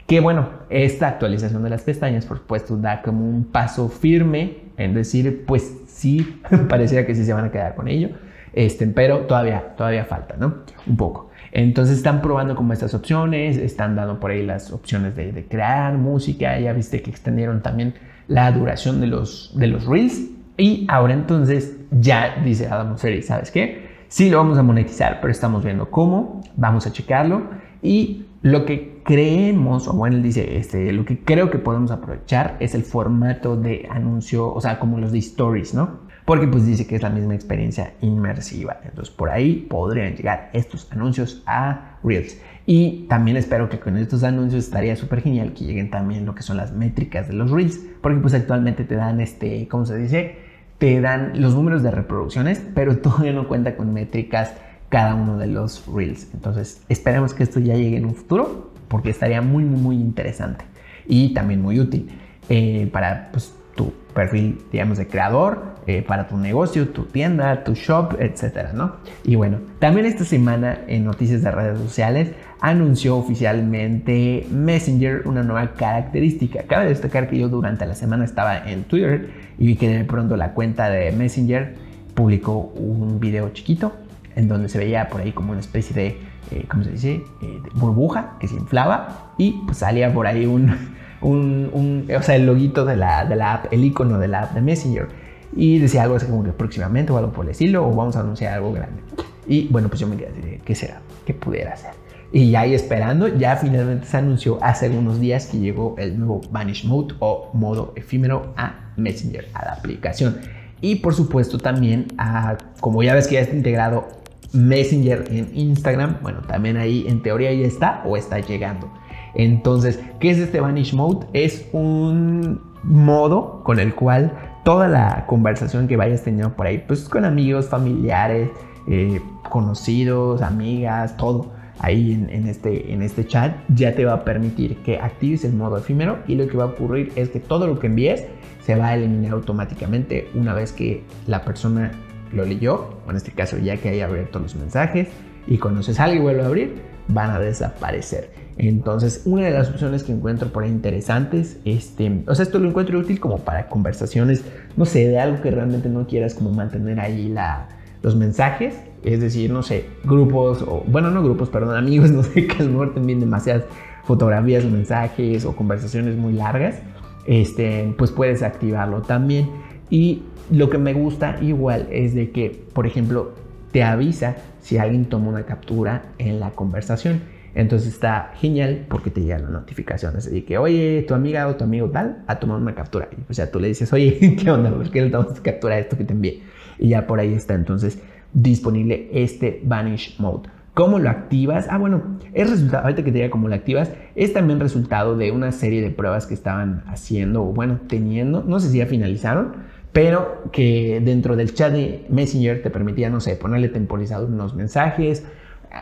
Que bueno, esta actualización de las pestañas, por supuesto, da como un paso firme en decir, pues sí, pareciera que sí se van a quedar con ello. Este, pero todavía, todavía falta, ¿no? Un poco. Entonces están probando como estas opciones, están dando por ahí las opciones de, crear música, ya viste que extendieron también la duración de los, de los reels y ahora entonces ya dice Adam Mosseri, ¿sabes qué? Sí lo vamos a monetizar, pero estamos viendo cómo, vamos a checarlo y lo que creemos, o bueno, él dice, este, lo que creo que podemos aprovechar es el formato de anuncio, o sea, como los de stories, ¿no? porque pues dice que es la misma experiencia inmersiva. Entonces por ahí podrían llegar estos anuncios a Reels. Y también espero que con estos anuncios estaría súper genial que lleguen también lo que son las métricas de los Reels, porque pues actualmente te dan este, ¿cómo se dice? Te dan los números de reproducciones, pero todavía no cuenta con métricas cada uno de los Reels. Entonces esperemos que esto ya llegue en un futuro, porque estaría muy, muy, interesante y también muy útil eh, para pues, tu perfil, digamos, de creador eh, para tu negocio, tu tienda, tu shop, etcétera, ¿no? Y bueno, también esta semana en Noticias de Redes Sociales anunció oficialmente Messenger una nueva característica. Cabe destacar que yo durante la semana estaba en Twitter y vi que de pronto la cuenta de Messenger publicó un video chiquito en donde se veía por ahí como una especie de, eh, ¿cómo se dice?, eh, burbuja que se inflaba y pues salía por ahí un, un, o sea, el loguito de la, de la app, el icono de la app de Messenger y decía algo así como que próximamente o algo por el estilo o vamos a anunciar algo grande. Y bueno, pues yo me quedé así ¿qué será? ¿Qué pudiera ser? Y ahí esperando, ya finalmente se anunció hace unos días que llegó el nuevo Vanish Mode o modo efímero a Messenger, a la aplicación. Y por supuesto también, a, como ya ves que ya está integrado Messenger en Instagram, bueno, también ahí en teoría ya está o está llegando. Entonces, ¿qué es este Vanish Mode? Es un modo con el cual toda la conversación que vayas teniendo por ahí, pues con amigos, familiares, eh, conocidos, amigas, todo ahí en, este, en este chat, ya te va a permitir que actives el modo efímero y lo que va a ocurrir es que todo lo que envíes se va a eliminar automáticamente una vez que la persona lo leyó, o en este caso ya que haya abierto los mensajes, y cuando se salga y vuelve a abrir, van a desaparecer. Entonces, una de las opciones que encuentro por ahí interesantes, este, o sea, esto lo encuentro útil como para conversaciones, no sé, de algo que realmente no quieras como mantener ahí la, los mensajes, es decir, no sé, grupos, o bueno, no grupos, perdón, amigos, no sé, que a lo mejor también demasiadas fotografías, mensajes o conversaciones muy largas, este, pues puedes activarlo también. Y lo que me gusta igual es de que, por ejemplo, te avisa si alguien toma una captura en la conversación. Entonces está genial porque te llegan las notificaciones de que, oye, tu amiga o tu amigo tal ha tomado una captura. Pues ya tú le dices, oye, ¿qué onda? ¿Por qué le tomas captura de esto que te envié? Y ya por ahí está entonces disponible este Vanish Mode. ¿Cómo lo activas? Ah, bueno, es resultado, ahorita que te diga cómo lo activas, es también resultado de una serie de pruebas que estaban haciendo, o bueno, teniendo, no sé si ya finalizaron, pero que dentro del chat de Messenger te permitía, no sé, ponerle temporizador unos mensajes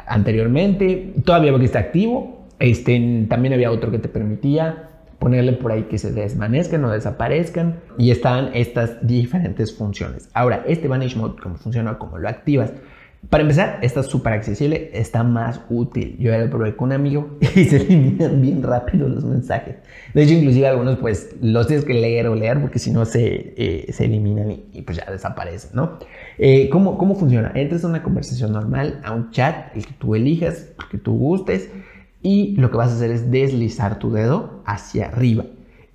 anteriormente, todavía que está activo, este, también había otro que te permitía ponerle por ahí que se desvanezcan o desaparezcan y están estas diferentes funciones. Ahora, este Vanish Mode, ¿cómo funciona? ¿Cómo lo activas? Para empezar, está súper accesible, está más útil. Yo ya lo probé con un amigo y se eliminan bien rápido los mensajes. De hecho, inclusive algunos pues los tienes que leer o leer porque si no se, eh, se eliminan y, pues ya desaparecen, ¿no? Eh, ¿cómo, ¿Cómo funciona? Entras a una conversación normal, a un chat, el que tú elijas, el que tú gustes y lo que vas a hacer es deslizar tu dedo hacia arriba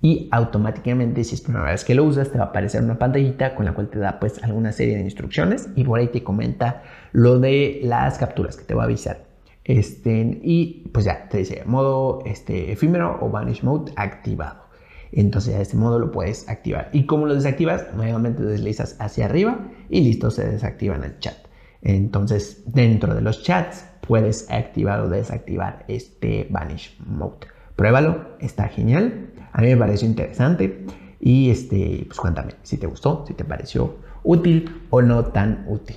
y automáticamente si es primera vez que lo usas te va a aparecer una pantallita con la cual te da pues alguna serie de instrucciones y por ahí te comenta lo de las capturas que te va a avisar. Este, y pues ya te dice modo este, efímero o vanish mode activado. Entonces ya este modo lo puedes activar. ¿Y como lo desactivas? Nuevamente deslizas hacia arriba y listo, se desactiva en el chat. Entonces dentro de los chats puedes activar o desactivar este vanish mode. Pruébalo, está genial. A mí me pareció interesante. Y este, pues cuéntame si te gustó, si te pareció útil o no tan útil.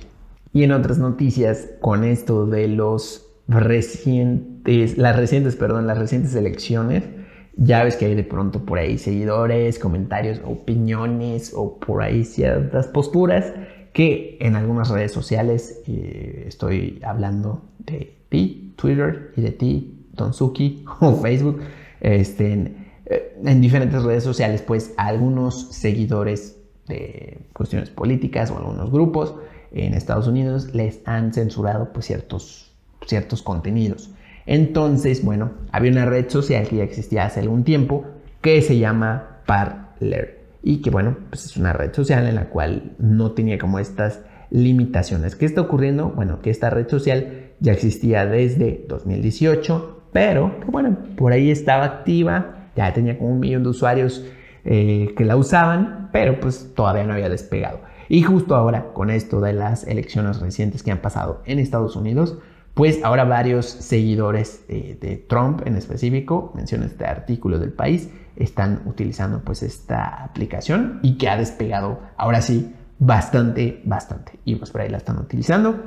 Y en otras noticias, con esto de los recientes, las recientes, perdón, las recientes elecciones, ya ves que hay de pronto por ahí seguidores, comentarios, opiniones o por ahí ciertas posturas que en algunas redes sociales, eh, estoy hablando de ti, Twitter, y de ti, Donsuki o Facebook, este, eh, en diferentes redes sociales, pues algunos seguidores de cuestiones políticas o algunos grupos en Estados Unidos les han censurado pues, ciertos, ciertos contenidos. Entonces, bueno, había una red social que ya existía hace algún tiempo que se llama Parler y que bueno, pues es una red social en la cual no tenía como estas limitaciones. ¿Qué está ocurriendo? Bueno, que esta red social ya existía desde 2018, pero que bueno, por ahí estaba activa, ya tenía como un millón de usuarios eh, que la usaban, pero pues todavía no había despegado. Y justo ahora, con esto de las elecciones recientes que han pasado en Estados Unidos, pues ahora varios seguidores de, Trump en específico, menciona este artículo del país, están utilizando pues esta aplicación y que ha despegado ahora sí bastante, bastante. Y pues por ahí la están utilizando.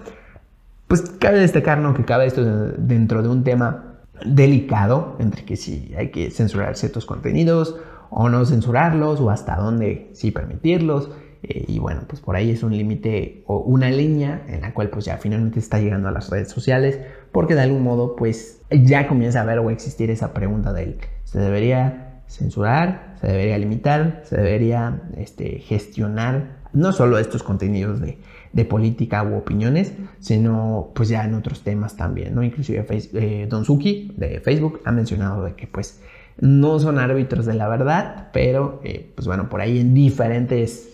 Pues cabe destacar ¿no? que cabe esto dentro de un tema delicado, entre que si hay que censurar ciertos contenidos o no censurarlos, o hasta dónde sí permitirlos. Eh, y bueno, pues por ahí es un límite o una línea en la cual pues ya finalmente está llegando a las redes sociales porque de algún modo pues ya comienza a haber o existir esa pregunta del ¿se debería censurar? ¿Se debería limitar? ¿Se debería este, gestionar no solo estos contenidos de, de, política u opiniones, sino pues ya en otros temas también, ¿no? Inclusive eh, Don Suki de Facebook ha mencionado de que pues no son árbitros de la verdad, pero eh, pues bueno, por ahí en diferentes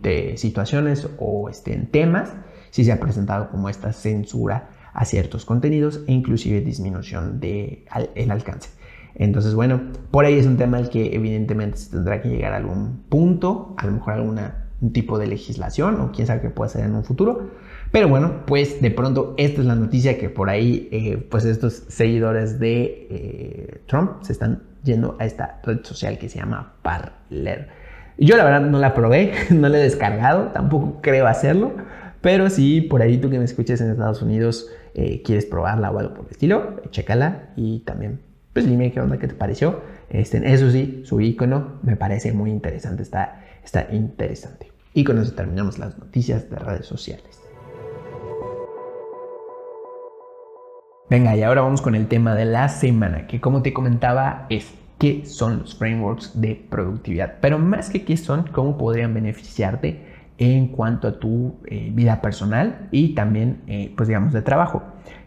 de situaciones o este, en temas, si se ha presentado como esta censura a ciertos contenidos e inclusive disminución del el alcance. Entonces, bueno, por ahí es un tema al que evidentemente se tendrá que llegar a algún punto, a lo mejor algún tipo de legislación o quién sabe qué puede ser en un futuro. Pero bueno, pues de pronto esta es la noticia que por ahí, eh, pues estos seguidores de eh, Trump se están yendo a esta red social que se llama Parler. Yo la verdad no la probé, no la he descargado, tampoco creo hacerlo, pero si por ahí tú que me escuches en Estados Unidos eh, quieres probarla o algo por el estilo, chécala y también pues dime qué onda, qué te pareció. Este, eso sí, su icono me parece muy interesante, está, está interesante. Y con eso terminamos las noticias de redes sociales. Venga, y ahora vamos con el tema de la semana, que como te comentaba es qué son los frameworks de productividad. Pero más que qué son, cómo podrían beneficiarte en cuanto a tu eh, vida personal y también, eh, pues digamos, de trabajo.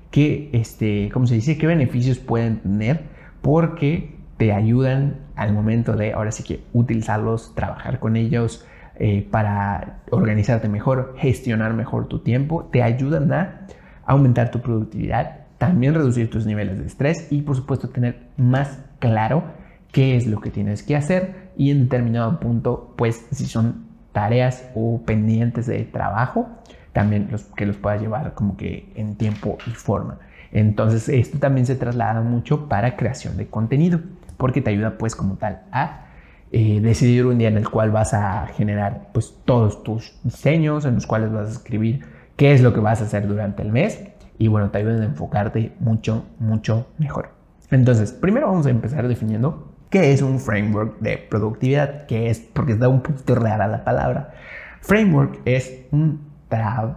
¿Qué, este, ¿Cómo se dice? ¿Qué beneficios pueden tener? Porque te ayudan al momento de, ahora sí que, utilizarlos, trabajar con ellos eh, para organizarte mejor, gestionar mejor tu tiempo. Te ayudan a aumentar tu productividad, también reducir tus niveles de estrés y, por supuesto, tener más claro qué es lo que tienes que hacer y en determinado punto, pues si son tareas o pendientes de trabajo, también los, que los puedas llevar como que en tiempo y forma. Entonces esto también se traslada mucho para creación de contenido, porque te ayuda pues como tal a eh, decidir un día en el cual vas a generar pues todos tus diseños, en los cuales vas a escribir qué es lo que vas a hacer durante el mes y bueno, te ayuda a enfocarte mucho, mucho mejor. Entonces, primero vamos a empezar definiendo ¿Qué es un framework de productividad? ¿Qué es? Porque está un poquito rara la palabra. Framework es un,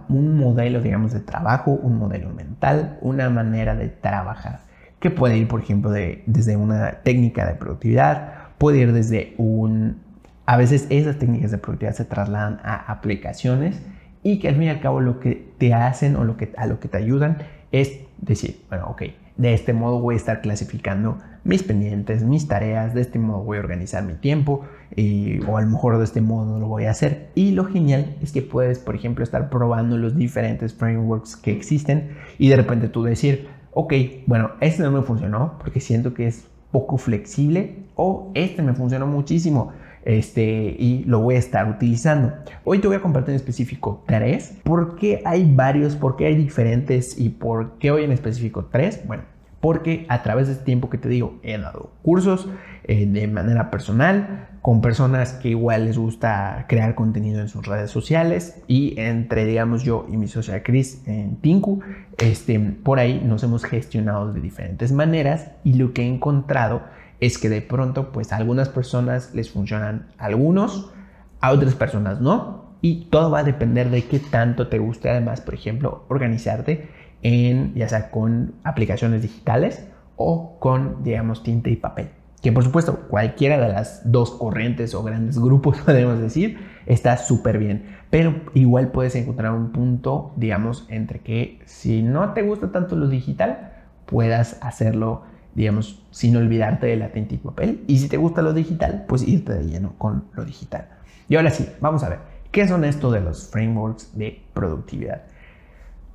un modelo, digamos, de trabajo, un modelo mental, una manera de trabajar, que puede ir, por ejemplo, de, desde una técnica de productividad, puede ir desde un... A veces esas técnicas de productividad se trasladan a aplicaciones y que al fin y al cabo lo que te hacen o lo que, a lo que te ayudan es decir, bueno, ok, de este modo voy a estar clasificando mis pendientes, mis tareas, de este modo voy a organizar mi tiempo y, o a lo mejor de este modo lo voy a hacer. Y lo genial es que puedes, por ejemplo, estar probando los diferentes frameworks que existen y de repente tú decir, ok, bueno, este no me funcionó porque siento que es poco flexible o este me funcionó muchísimo este, y lo voy a estar utilizando. Hoy te voy a compartir en específico tres. ¿Por qué hay varios? ¿Por qué hay diferentes? ¿Y por qué hoy en específico tres? Bueno, porque a través de este tiempo que te digo, he dado cursos eh, de manera personal con personas que igual les gusta crear contenido en sus redes sociales y entre, digamos, yo y mi socia Chris en Tinku, este, por ahí nos hemos gestionado de diferentes maneras y lo que he encontrado es que de pronto pues algunas personas les funcionan algunos, a otras personas no. Y todo va a depender de qué tanto te guste además, por ejemplo, organizarte en ya sea con aplicaciones digitales o con, digamos, tinta y papel. Que por supuesto, cualquiera de las dos corrientes o grandes grupos, podemos decir, está súper bien. Pero igual puedes encontrar un punto, digamos, entre que si no te gusta tanto lo digital, puedas hacerlo digamos, sin olvidarte de la papel. Y si te gusta lo digital, pues irte de lleno con lo digital. Y ahora sí, vamos a ver, ¿qué son esto de los frameworks de productividad?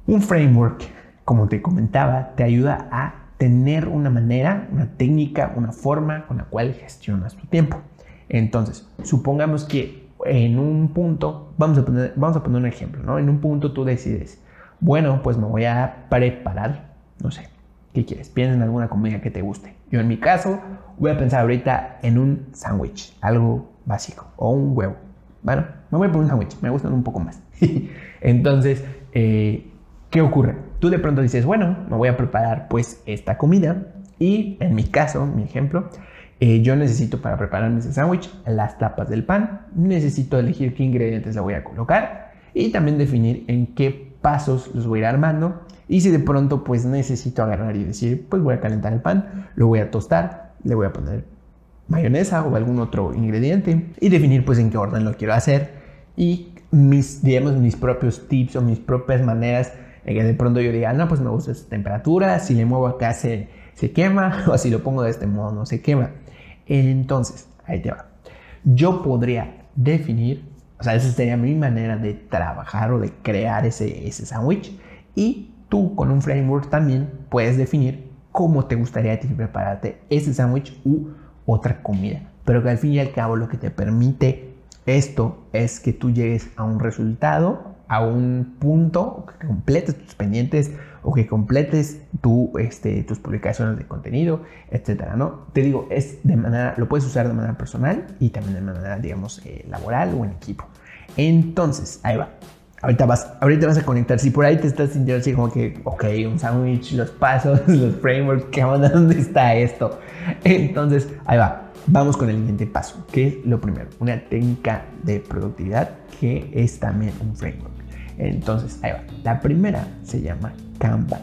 Un framework, como te comentaba, te ayuda a tener una manera, una técnica, una forma con la cual gestionas tu tiempo. Entonces, supongamos que en un punto, vamos a poner, vamos a poner un ejemplo, ¿no? En un punto tú decides, bueno, pues me voy a preparar, no sé, ¿Qué quieres? Piensa en alguna comida que te guste. Yo en mi caso voy a pensar ahorita en un sándwich, algo básico, o un huevo. Bueno, me voy por un sándwich, me gustan un poco más. Entonces, eh, ¿qué ocurre? Tú de pronto dices, bueno, me voy a preparar pues esta comida y en mi caso, mi ejemplo, eh, yo necesito para prepararme ese sándwich las tapas del pan, necesito elegir qué ingredientes le voy a colocar y también definir en qué pasos los voy a ir armando y si de pronto pues necesito agarrar y decir, pues voy a calentar el pan, lo voy a tostar, le voy a poner mayonesa o algún otro ingrediente y definir pues en qué orden lo quiero hacer y mis, digamos, mis propios tips o mis propias maneras en que de pronto yo diga, no, pues me gusta esta temperatura, si le muevo acá se, se quema o si lo pongo de este modo no se quema. Entonces, ahí te va. Yo podría definir, o sea, esa sería mi manera de trabajar o de crear ese, sándwich y tú con un framework también puedes definir cómo te gustaría prepararte ese sándwich u otra comida. Pero que al fin y al cabo lo que te permite esto es que tú llegues a un resultado, a un punto, que completes tus pendientes o que completes tu, este, tus publicaciones de contenido, etcétera, ¿no? Te digo, es de manera, lo puedes usar de manera personal y también de manera, digamos, eh, laboral o en equipo. Entonces, ahí va. Ahorita vas, ahorita vas a conectar. Si por ahí te estás sintiendo así como que, ok, un sándwich, los pasos, los frameworks, ¿qué onda? ¿Dónde está esto? Entonces, ahí va. Vamos con el siguiente paso, que es lo primero, una técnica de productividad que es también un framework. Entonces, ahí va. La primera se llama Kanban.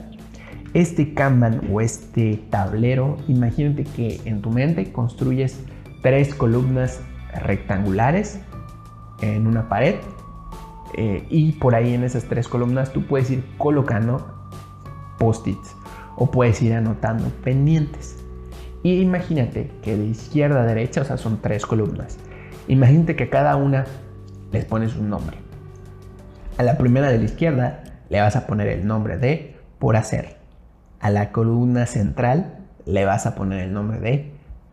Este Kanban o este tablero, imagínate que en tu mente construyes tres columnas rectangulares en una pared eh, y por ahí en esas tres columnas tú puedes ir colocando post-its o puedes ir anotando pendientes. Y imagínate que de izquierda a derecha, o sea, son tres columnas. Imagínate que a cada una les pones un nombre. A la primera de la izquierda le vas a poner el nombre de por hacer. A la columna central le vas a poner el nombre de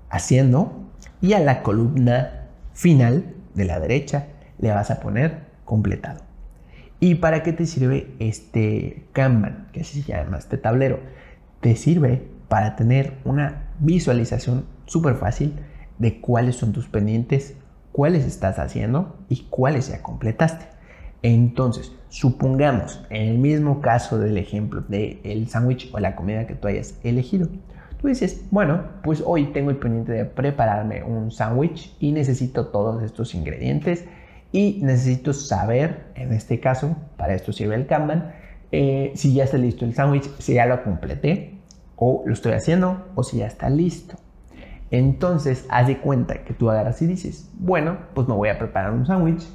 haciendo. Y a la columna final de la derecha le vas a poner completado. ¿Y para qué te sirve este Kanban, que así se llama este tablero? Te sirve para tener una visualización súper fácil de cuáles son tus pendientes, cuáles estás haciendo y cuáles ya completaste. Entonces, supongamos, en el mismo caso del ejemplo del el sándwich o la comida que tú hayas elegido, tú dices, bueno, pues hoy tengo el pendiente de prepararme un sándwich y necesito todos estos ingredientes y necesito saber, en este caso, para esto sirve el Kanban, eh, si ya está listo el sándwich, si ya lo completé o lo estoy haciendo o si ya está listo. Entonces, haz de cuenta que tú agarras y dices, bueno, pues me voy a preparar un sándwich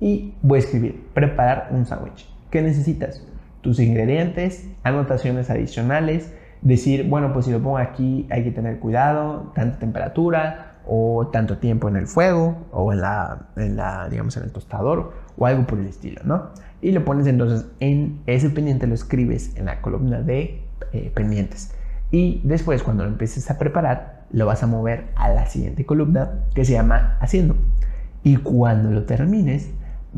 y voy a escribir, preparar un sándwich. ¿Qué necesitas? Tus ingredientes, anotaciones adicionales, decir, bueno, pues si lo pongo aquí hay que tener cuidado, tanta temperatura, o tanto tiempo en el fuego o en la, en la, digamos, en el tostador o algo por el estilo, ¿no? Y lo pones entonces en ese pendiente, lo escribes en la columna de eh, pendientes. Y después cuando lo empieces a preparar, lo vas a mover a la siguiente columna que se llama haciendo. Y cuando lo termines,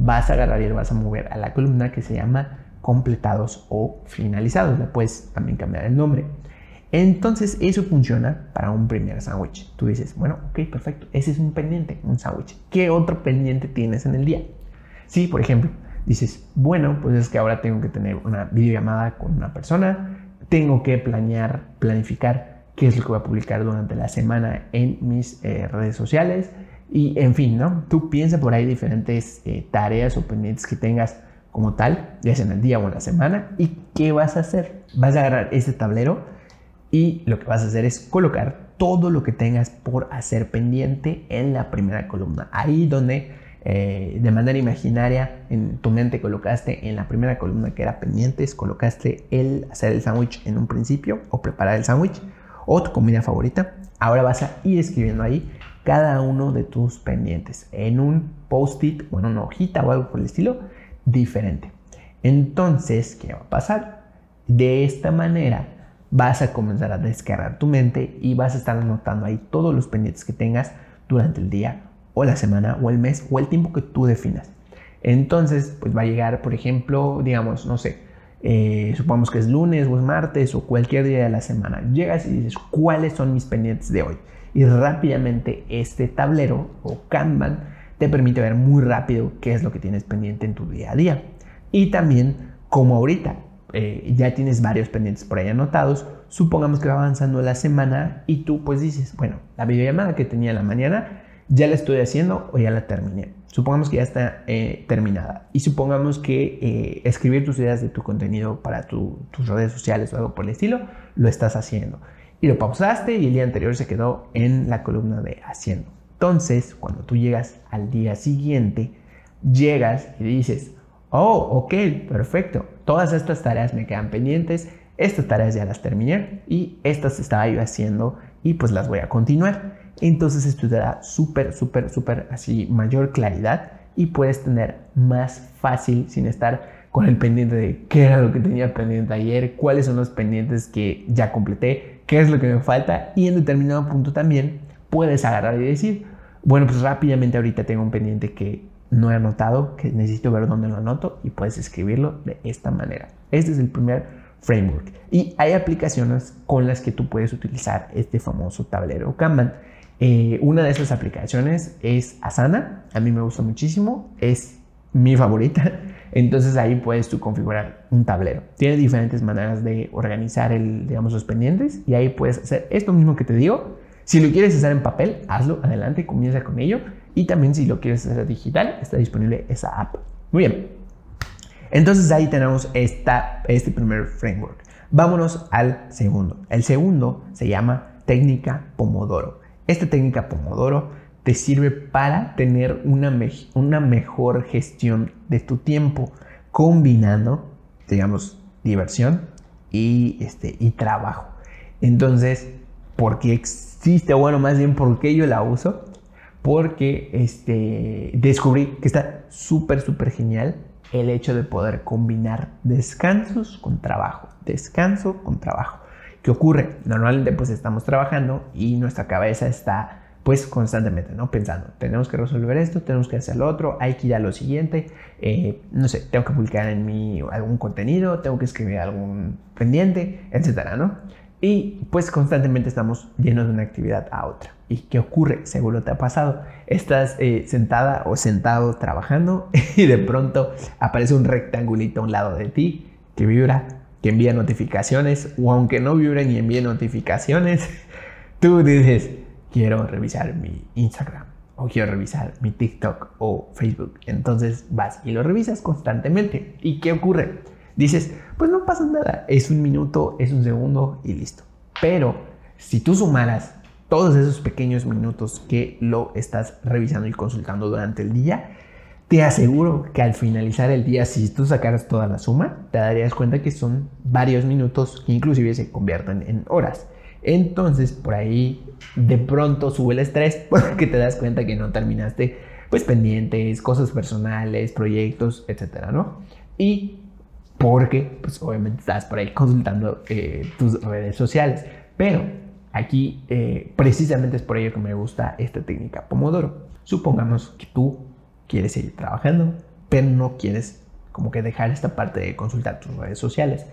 vas a agarrar y vas a mover a la columna que se llama completados o finalizados. Le puedes también cambiar el nombre. Entonces eso funciona para un primer sándwich. Tú dices, bueno, ok, perfecto, ese es un pendiente, un sándwich. ¿Qué otro pendiente tienes en el día? Sí, por ejemplo, dices, bueno, pues es que ahora tengo que tener una videollamada con una persona, tengo que planear, planificar qué es lo que voy a publicar durante la semana en mis eh, redes sociales y en fin, ¿no? Tú piensa por ahí diferentes eh, tareas o pendientes que tengas como tal, ya sea en el día o en la semana, y qué vas a hacer. Vas a agarrar ese tablero y lo que vas a hacer es colocar todo lo que tengas por hacer pendiente en la primera columna. Ahí donde eh, de manera imaginaria en tu mente colocaste en la primera columna que era pendientes, colocaste el hacer el sándwich en un principio o preparar el sándwich o tu comida favorita. Ahora vas a ir escribiendo ahí cada uno de tus pendientes en un post-it o en una hojita o algo por el estilo diferente. Entonces, ¿qué va a pasar? De esta manera vas a comenzar a descargar tu mente y vas a estar anotando ahí todos los pendientes que tengas durante el día o la semana o el mes o el tiempo que tú definas. Entonces, pues va a llegar, por ejemplo, digamos, no sé, eh, supongamos que es lunes o es martes o cualquier día de la semana. Llegas y dices, ¿cuáles son mis pendientes de hoy? Y rápidamente este tablero o Kanban te permite ver muy rápido qué es lo que tienes pendiente en tu día a día. Y también, como ahorita eh, ya tienes varios pendientes por ahí anotados, supongamos que va avanzando la semana y tú pues dices, bueno, la videollamada que tenía en la mañana ya la estoy haciendo o ya la terminé. Supongamos que ya está eh, terminada y supongamos que eh, escribir tus ideas de tu contenido para tus redes sociales o algo por el estilo, lo estás haciendo. Y lo pausaste y el día anterior se quedó en la columna de haciendo. Entonces, cuando tú llegas al día siguiente, llegas y dices, oh, ok, perfecto, todas estas tareas me quedan pendientes, estas tareas ya las terminé y estas estaba yo haciendo y pues las voy a continuar. Entonces esto te da súper, súper, súper así mayor claridad y puedes tener más fácil sin estar con el pendiente de qué era lo que tenía pendiente ayer, cuáles son los pendientes que ya completé, qué es lo que me falta y en determinado punto también puedes agarrar y decir, bueno, pues rápidamente ahorita tengo un pendiente que no he anotado, que necesito ver dónde lo anoto y puedes escribirlo de esta manera. Este es el primer framework. Y hay aplicaciones con las que tú puedes utilizar este famoso tablero Kanban. Eh, una de esas aplicaciones es Asana. A mí me gusta muchísimo. Es mi favorita. Entonces ahí puedes tú configurar un tablero. Tiene diferentes maneras de organizar el, digamos, los pendientes y ahí puedes hacer esto mismo que te digo. Si lo quieres hacer en papel, hazlo, adelante, comienza con ello. Y también si lo quieres hacer digital, está disponible esa app. Muy bien. Entonces ahí tenemos este primer framework. Vámonos al segundo. El segundo se llama técnica Pomodoro. Esta técnica Pomodoro te sirve para tener una, una mejor gestión de tu tiempo, combinando, digamos, diversión y, este, y trabajo. Entonces, ¿por qué existe? Bueno, más bien, ¿por qué yo la uso? Porque este, descubrí que está súper, súper genial el hecho de poder combinar descansos con trabajo. Descanso con trabajo. ¿Qué ocurre? Normalmente pues estamos trabajando y nuestra cabeza está pues constantemente, ¿no? Pensando, tenemos que resolver esto, tenemos que hacer lo otro, hay que ir a lo siguiente, eh, no sé, tengo que publicar en mi algún contenido, tengo que escribir algún pendiente, etcétera, ¿no? Y pues constantemente estamos llenos de una actividad a otra. ¿Y qué ocurre? Seguro te ha pasado. Estás eh, sentada o sentado trabajando y de pronto aparece un rectangulito a un lado de ti que vibra, que envía notificaciones o aunque no vibre ni envíe notificaciones, tú dices, quiero revisar mi Instagram o quiero revisar mi TikTok o Facebook. Entonces vas y lo revisas constantemente. ¿Y qué ocurre? Dices, pues no pasa nada, es un minuto, es un segundo y listo. Pero si tú sumaras todos esos pequeños minutos que lo estás revisando y consultando durante el día, te aseguro que al finalizar el día, si tú sacaras toda la suma, te darías cuenta que son varios minutos que inclusive se convierten en horas. Entonces, por ahí de pronto sube el estrés porque te das cuenta que no terminaste pues pendientes, cosas personales, proyectos, etcétera, ¿no? Y porque pues obviamente estás por ahí consultando eh, tus redes sociales. Pero aquí eh, precisamente es por ello que me gusta esta técnica Pomodoro. Supongamos que tú quieres seguir trabajando, pero no quieres como que dejar esta parte de consultar tus redes sociales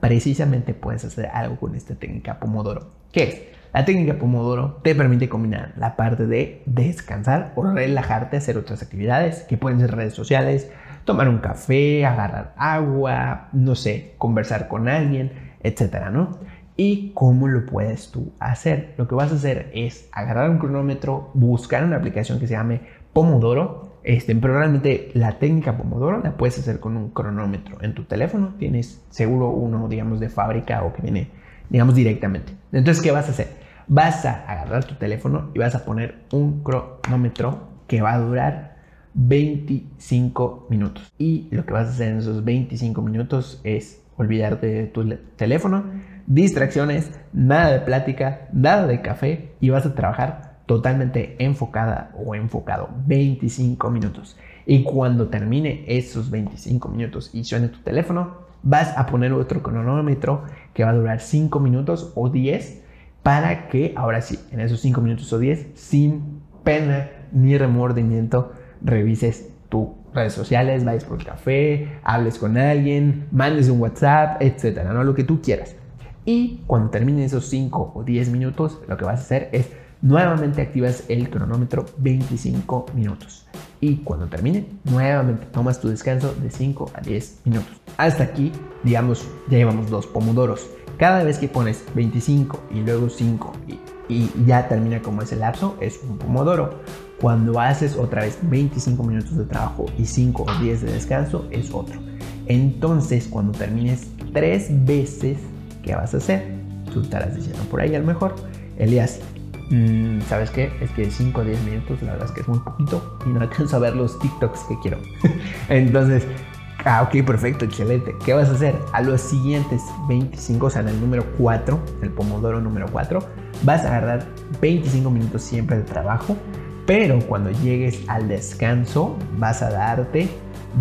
precisamente puedes hacer algo con esta técnica Pomodoro. ¿Qué es? La técnica Pomodoro te permite combinar la parte de descansar o relajarte, hacer otras actividades que pueden ser redes sociales, tomar un café, agarrar agua, no sé, conversar con alguien, etcétera, ¿no? ¿Y cómo lo puedes tú hacer? Lo que vas a hacer es agarrar un cronómetro, buscar una aplicación que se llame Pomodoro este, pero realmente la técnica Pomodoro la puedes hacer con un cronómetro en tu teléfono. Tienes seguro uno, digamos, de fábrica o que viene, digamos, directamente. Entonces, ¿qué vas a hacer? Vas a agarrar tu teléfono y vas a poner un cronómetro que va a durar 25 minutos. Y lo que vas a hacer en esos 25 minutos es olvidarte de tu teléfono, distracciones, nada de plática, nada de café y vas a trabajar totalmente enfocada o enfocado 25 minutos. Y cuando termine esos 25 minutos y suene tu teléfono, vas a poner otro cronómetro que va a durar 5 minutos o 10 para que ahora sí, en esos 5 minutos o 10, sin pena ni remordimiento, revises tus redes sociales, vayas por café, hables con alguien, mandes un WhatsApp, etcétera, ¿no? Lo que tú quieras. Y cuando termine esos 5 o 10 minutos, lo que vas a hacer es nuevamente activas el cronómetro 25 minutos. Y cuando termine, nuevamente tomas tu descanso de 5 a 10 minutos. Hasta aquí, digamos, ya llevamos dos pomodoros. Cada vez que pones 25 y luego 5 y, ya termina como ese lapso, es un pomodoro. Cuando haces otra vez 25 minutos de trabajo y 5 o 10 de descanso, es otro. Entonces, cuando termines tres veces, ¿qué vas a hacer? Tú estarás diciendo por ahí a lo mejor, Elías, Mm, ¿Sabes qué? Es que 5 o 10 minutos, la verdad es que es muy poquito y no alcanzo a ver los TikToks que quiero. Entonces, ah, ok, perfecto, excelente. ¿Qué vas a hacer? A los siguientes 25, o sea, en el número 4, el pomodoro número 4, vas a agarrar 25 minutos siempre de trabajo, pero cuando llegues al descanso, vas a darte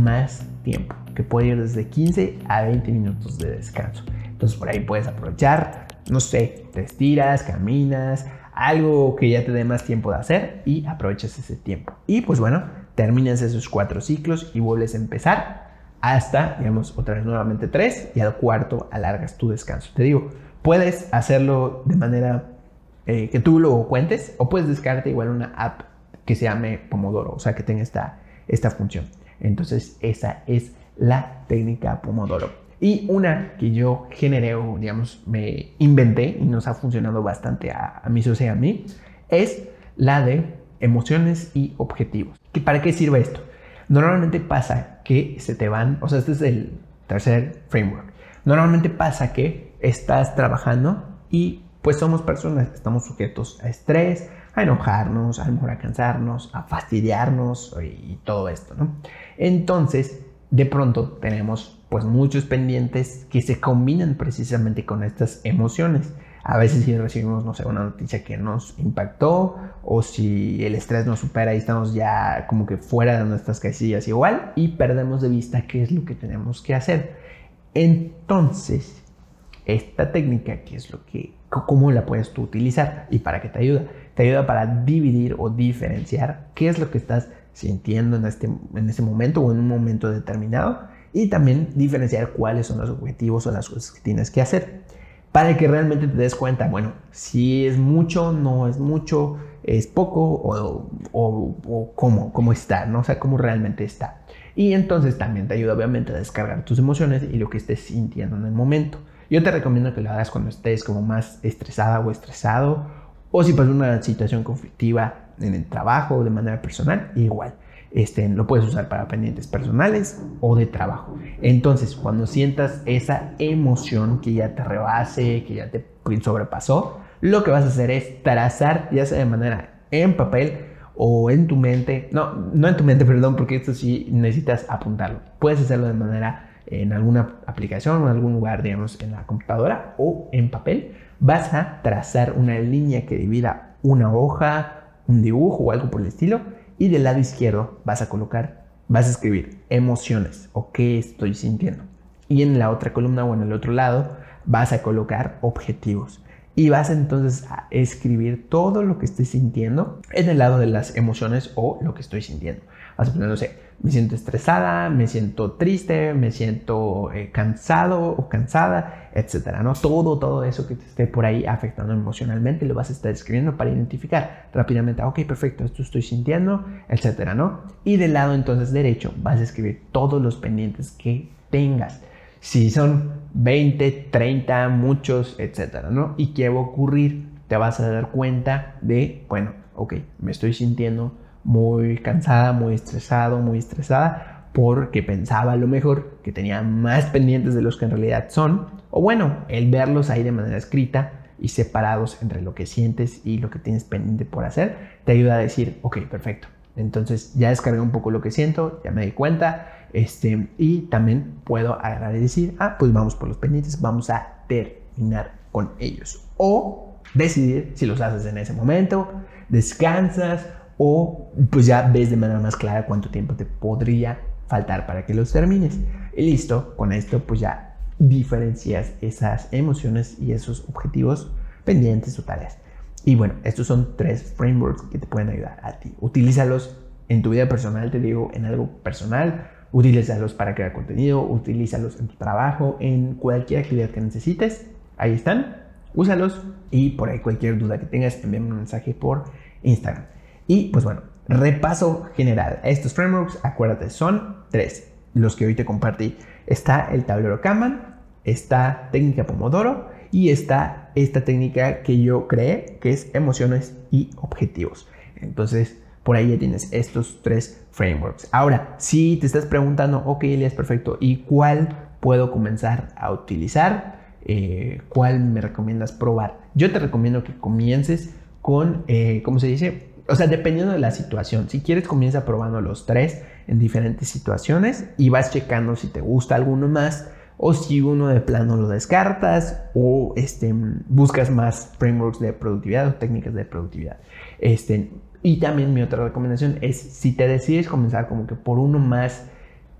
más tiempo, que puede ir desde 15 a 20 minutos de descanso. Entonces, por ahí puedes aprovechar, no sé, te estiras, caminas, algo que ya te dé más tiempo de hacer y aprovechas ese tiempo. Y pues bueno, terminas esos cuatro ciclos y vuelves a empezar hasta, digamos, otra vez nuevamente tres y al cuarto alargas tu descanso. Te digo, puedes hacerlo de manera eh, que tú lo cuentes o puedes descargarte igual una app que se llame Pomodoro, o sea, que tenga esta, esta función. Entonces esa es la técnica Pomodoro. Y una que yo generé o digamos me inventé y nos ha funcionado bastante a, a mi y a mí es la de emociones y objetivos. ¿Y para qué sirve esto? Normalmente pasa que se te van, o sea, este es el tercer framework. Normalmente pasa que estás trabajando y pues somos personas, estamos sujetos a estrés, a enojarnos, a, a cansarnos, a fastidiarnos y todo esto, ¿no? Entonces, de pronto tenemos pues muchos pendientes que se combinan precisamente con estas emociones. A veces si recibimos, no sé, una noticia que nos impactó o si el estrés nos supera y estamos ya como que fuera de nuestras casillas igual y perdemos de vista qué es lo que tenemos que hacer. Entonces, esta técnica, ¿qué es lo que, cómo la puedes tú utilizar y para qué te ayuda? Te ayuda para dividir o diferenciar qué es lo que estás sintiendo en este, en este momento o en un momento determinado y también diferenciar cuáles son los objetivos o las cosas que tienes que hacer para que realmente te des cuenta, bueno, si es mucho, no es mucho, es poco o, o, cómo, cómo está, ¿no? O sea, cómo realmente está. Y entonces también te ayuda obviamente a descargar tus emociones y lo que estés sintiendo en el momento. Yo te recomiendo que lo hagas cuando estés como más estresada o estresado o si pasa una situación conflictiva en el trabajo o de manera personal, igual. Este, lo puedes usar para pendientes personales o de trabajo. Entonces, cuando sientas esa emoción que ya te rebase, que ya te sobrepasó, lo que vas a hacer es trazar, ya sea de manera en papel o en tu mente, no, no en tu mente, perdón, porque esto sí necesitas apuntarlo. Puedes hacerlo de manera en alguna aplicación o en algún lugar, digamos, en la computadora o en papel. Vas a trazar una línea que divida una hoja, un dibujo o algo por el estilo y del lado izquierdo vas a colocar, vas a escribir emociones o qué estoy sintiendo. Y en la otra columna o en el otro lado vas a colocar objetivos. Y vas entonces a escribir todo lo que estoy sintiendo en el lado de las emociones o lo que estoy sintiendo. Vas a poner, no sé, me siento estresada, me siento triste, me siento eh, cansado o cansada, etcétera, ¿no? Todo, todo eso que te esté por ahí afectando emocionalmente lo vas a estar escribiendo para identificar rápidamente, ok, perfecto, esto estoy sintiendo, etcétera, ¿no? Y del lado entonces derecho vas a escribir todos los pendientes que tengas. Si son 20, 30, muchos, etcétera, ¿no? Y qué va a ocurrir, te vas a dar cuenta de, bueno, ok, me estoy sintiendo muy cansada, muy estresado, muy estresada, porque pensaba a lo mejor que tenía más pendientes de los que en realidad son, o bueno, el verlos ahí de manera escrita y separados entre lo que sientes y lo que tienes pendiente por hacer, te ayuda a decir, ok, perfecto. Entonces ya descargué un poco lo que siento, ya me di cuenta, este, y también puedo decir, ah, pues vamos por los pendientes, vamos a terminar con ellos. O decidir si los haces en ese momento, descansas o pues ya ves de manera más clara cuánto tiempo te podría faltar para que los termines. Y listo, con esto pues ya diferencias esas emociones y esos objetivos pendientes o tareas. Y bueno, estos son tres frameworks que te pueden ayudar a ti. Utilízalos en tu vida personal, te digo, en algo personal. Utilízalos para crear contenido, utilízalos en tu trabajo, en cualquier actividad que necesites. Ahí están, úsalos y por ahí cualquier duda que tengas, envíame un mensaje por Instagram. Y pues bueno, repaso general. Estos frameworks, acuérdate, son tres. Los que hoy te compartí. Está el tablero Kanban, está técnica Pomodoro y está esta técnica que yo creé, que es emociones y objetivos. Entonces, por ahí ya tienes estos tres frameworks. Ahora, si te estás preguntando, ok, es perfecto, ¿y cuál puedo comenzar a utilizar? Eh, ¿Cuál me recomiendas probar? Yo te recomiendo que comiences con, eh, ¿cómo se dice? O sea, dependiendo de la situación. Si quieres, comienza probando los tres en diferentes situaciones y vas checando si te gusta alguno más o si uno de plano lo descartas o este, buscas más frameworks de productividad o técnicas de productividad. Este, y también mi otra recomendación es si te decides comenzar como que por uno más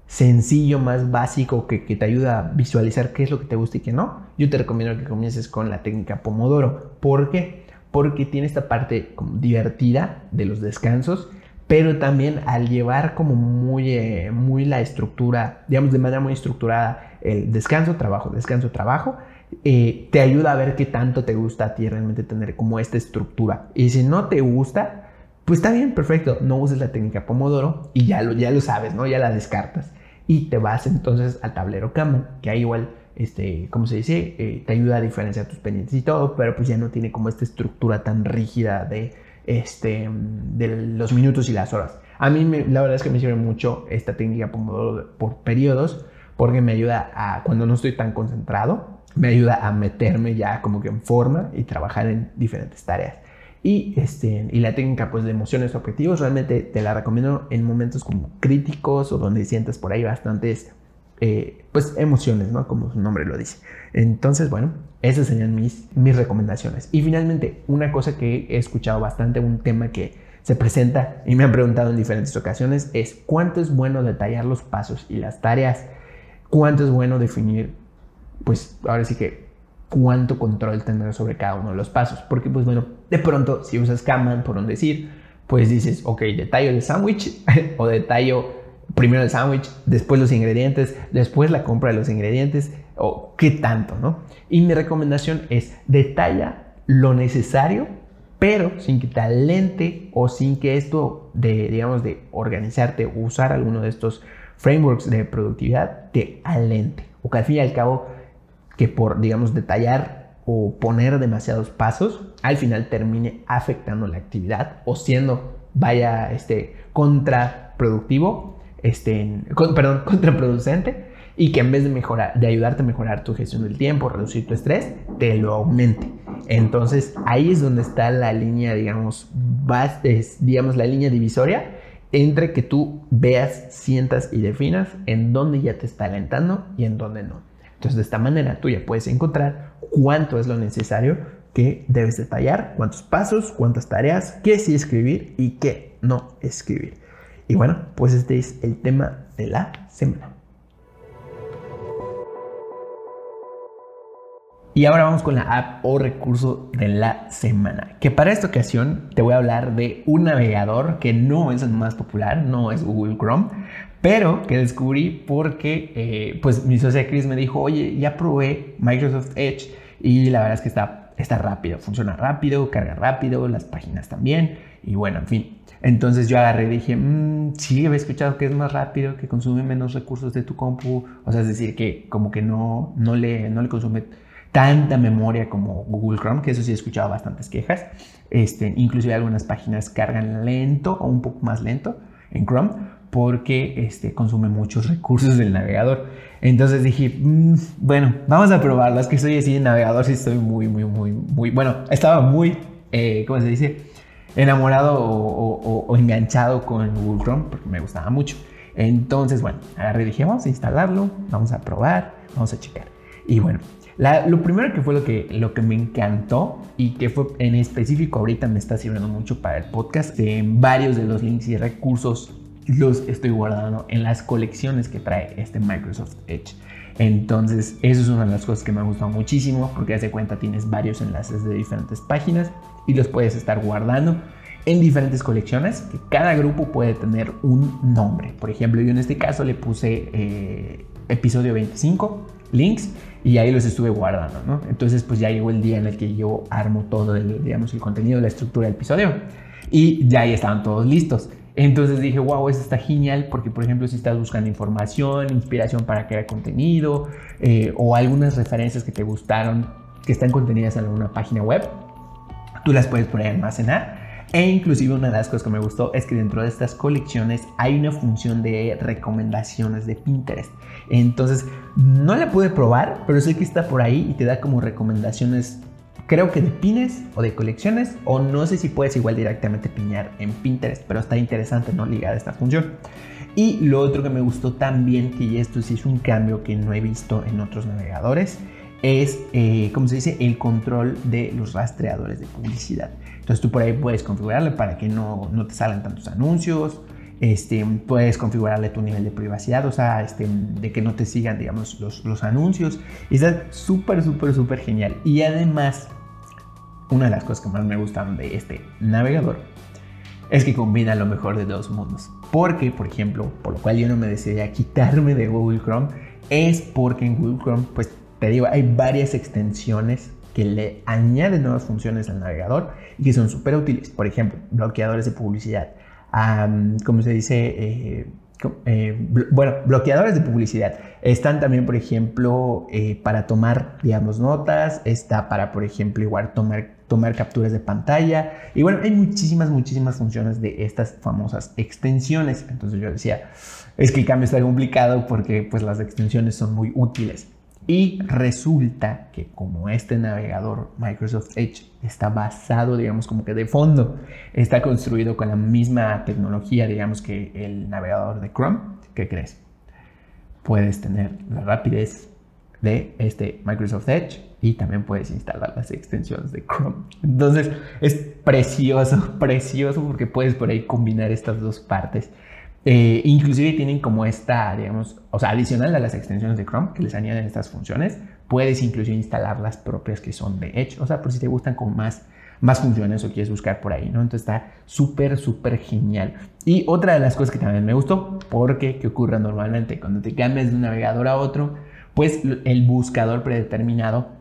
sencillo, más básico, que, que, te ayuda a visualizar qué es lo que te gusta y qué no, yo te recomiendo que comiences con la técnica Pomodoro. ¿Por qué? Porque tiene esta parte divertida de los descansos, pero también al llevar como muy, eh, muy la estructura, digamos de manera muy estructurada, el descanso, trabajo, descanso, trabajo, eh, te ayuda a ver qué tanto te gusta a ti realmente tener como esta estructura. Y si no te gusta, pues está bien, perfecto, no uses la técnica Pomodoro y ya lo, ya lo sabes, ¿no? Ya la descartas. Y te vas entonces al tablero Kanban, que ahí igual, este, ¿cómo se dice? Eh, te ayuda a diferenciar tus pendientes y todo, pero pues ya no tiene como esta estructura tan rígida de, este, de los minutos y las horas. A mí la verdad es que me sirve mucho esta técnica Pomodoro por periodos, porque me ayuda a, cuando no estoy tan concentrado, me ayuda a meterme ya como que en forma y trabajar en diferentes tareas. Y, este, y la técnica pues, de emociones objetivos realmente te la recomiendo en momentos como críticos o donde sientas por ahí bastantes eh, pues, emociones, ¿no? Como su nombre lo dice. Entonces, bueno, esas serían mis, mis recomendaciones. Y finalmente, una cosa que he escuchado bastante, un tema que se presenta y me han preguntado en diferentes ocasiones es cuánto es bueno detallar los pasos y las tareas, cuánto es bueno definir, pues ahora sí que cuánto control tener sobre cada uno de los pasos. Porque, pues bueno, de pronto, si usas Kanban, por un decir, pues dices, ok, detallo el sándwich o detallo primero el sándwich, después los ingredientes, después la compra de los ingredientes o qué tanto, ¿no? Y mi recomendación es detalla lo necesario, pero sin que te alente o sin que esto de, digamos, de organizarte, usar alguno de estos frameworks de productividad te alente. O que al fin y al cabo que por, digamos, detallar o poner demasiados pasos, al final termine afectando la actividad o siendo, vaya, este, contraproductivo, este, perdón, contraproducente y que en vez de mejorar, de ayudarte a mejorar tu gestión del tiempo, reducir tu estrés, te lo aumente. Entonces ahí es donde está la línea, digamos, digamos la línea divisoria entre que tú veas, sientas y definas en dónde ya te está alentando y en dónde no. Entonces, de esta manera tú ya puedes encontrar cuánto es lo necesario que debes detallar, cuántos pasos, cuántas tareas, qué sí escribir y qué no escribir. Y bueno, pues este es el tema de la semana. Y ahora vamos con la app o recurso de la semana. Que para esta ocasión te voy a hablar de un navegador que no es el más popular, no es Google Chrome, pero que descubrí porque eh, pues mi socia Chris me dijo, oye, ya probé Microsoft Edge y la verdad es que está, está rápido, funciona rápido, carga rápido, las páginas también y bueno, en fin. Entonces yo agarré y dije, mmm, sí, había escuchado que es más rápido, que consume menos recursos de tu compu, o sea, es decir, que como que no, no, le, no le consume tanta memoria como Google Chrome, que eso sí he escuchado bastantes quejas. Este, inclusive algunas páginas cargan lento o un poco más lento en Chrome, porque este, consume muchos recursos del navegador. Entonces dije, mm, bueno, vamos a probarlo. Es que soy así en navegador, sí estoy muy, muy, muy, muy, bueno, estaba muy, eh, ¿cómo se dice? Enamorado o, enganchado con Google Chrome, porque me gustaba mucho. Entonces, bueno, agarré y dije, vamos a instalarlo, vamos a probar, vamos a checar. Y bueno, lo primero que fue lo que, lo que me encantó y que fue en específico ahorita me está sirviendo mucho para el podcast, en varios de los links y recursos los estoy guardando en las colecciones que trae este Microsoft Edge. Entonces, eso es una de las cosas que me ha gustado muchísimo porque hace cuenta tienes varios enlaces de diferentes páginas y los puedes estar guardando en diferentes colecciones que cada grupo puede tener un nombre. Por ejemplo, yo en este caso le puse eh, episodio 25, links, y ahí los estuve guardando, ¿no? Entonces, pues ya llegó el día en el que yo armo todo el, digamos, el contenido, la estructura del episodio y ya ahí estaban todos listos. Entonces dije, wow, eso está genial porque, por ejemplo, si estás buscando información, inspiración para crear contenido eh, o algunas referencias que te gustaron, que están contenidas en alguna página web, tú las puedes poner almacenar. E inclusive una de las cosas que me gustó es que dentro de estas colecciones hay una función de recomendaciones de Pinterest. Entonces, no la pude probar, pero sé que está por ahí y te da como recomendaciones creo que de pines o de colecciones, o no sé si puedes igual directamente piñar en Pinterest, pero está interesante no ligar esta función. Y lo otro que me gustó también, que esto sí es un cambio que no he visto en otros navegadores, es, eh, como se dice, el control de los rastreadores de publicidad. Entonces tú por ahí puedes configurarle para que no, no te salgan tantos anuncios, este, puedes configurarle tu nivel de privacidad, o sea, este, de que no te sigan, digamos, los, los anuncios. Y está súper, súper, súper genial. Y además, una de las cosas que más me gustan de este navegador es que combina lo mejor de dos mundos. Porque, por ejemplo, por lo cual yo no me decidí a quitarme de Google Chrome, es porque en Google Chrome, pues te digo, hay varias extensiones que le añaden nuevas funciones al navegador y que son súper útiles. Por ejemplo, bloqueadores de publicidad. como se dice, eh, eh, bueno, bloqueadores de publicidad. Están también, por ejemplo, eh, para tomar, digamos, notas. Está para, por ejemplo, igual tomar, tomar capturas de pantalla. Y bueno, hay muchísimas, muchísimas funciones de estas famosas extensiones. Entonces yo decía, es que el cambio está complicado porque pues las extensiones son muy útiles. Y resulta que como este navegador Microsoft Edge está basado, digamos, como que de fondo, está construido con la misma tecnología, digamos, que el navegador de Chrome, ¿qué crees? Puedes tener la rapidez de este Microsoft Edge y también puedes instalar las extensiones de Chrome. Entonces es precioso, precioso porque puedes por ahí combinar estas dos partes eh, inclusive tienen como esta, digamos, o sea, adicional a las extensiones de Chrome que les añaden estas funciones, puedes inclusive instalar las propias que son de Edge, o sea, por si te gustan con más, más funciones o quieres buscar por ahí, ¿no? Entonces está súper, súper genial. Y otra de las cosas que también me gustó, porque ¿qué ocurre normalmente? Cuando te cambias de un navegador a otro, pues el buscador predeterminado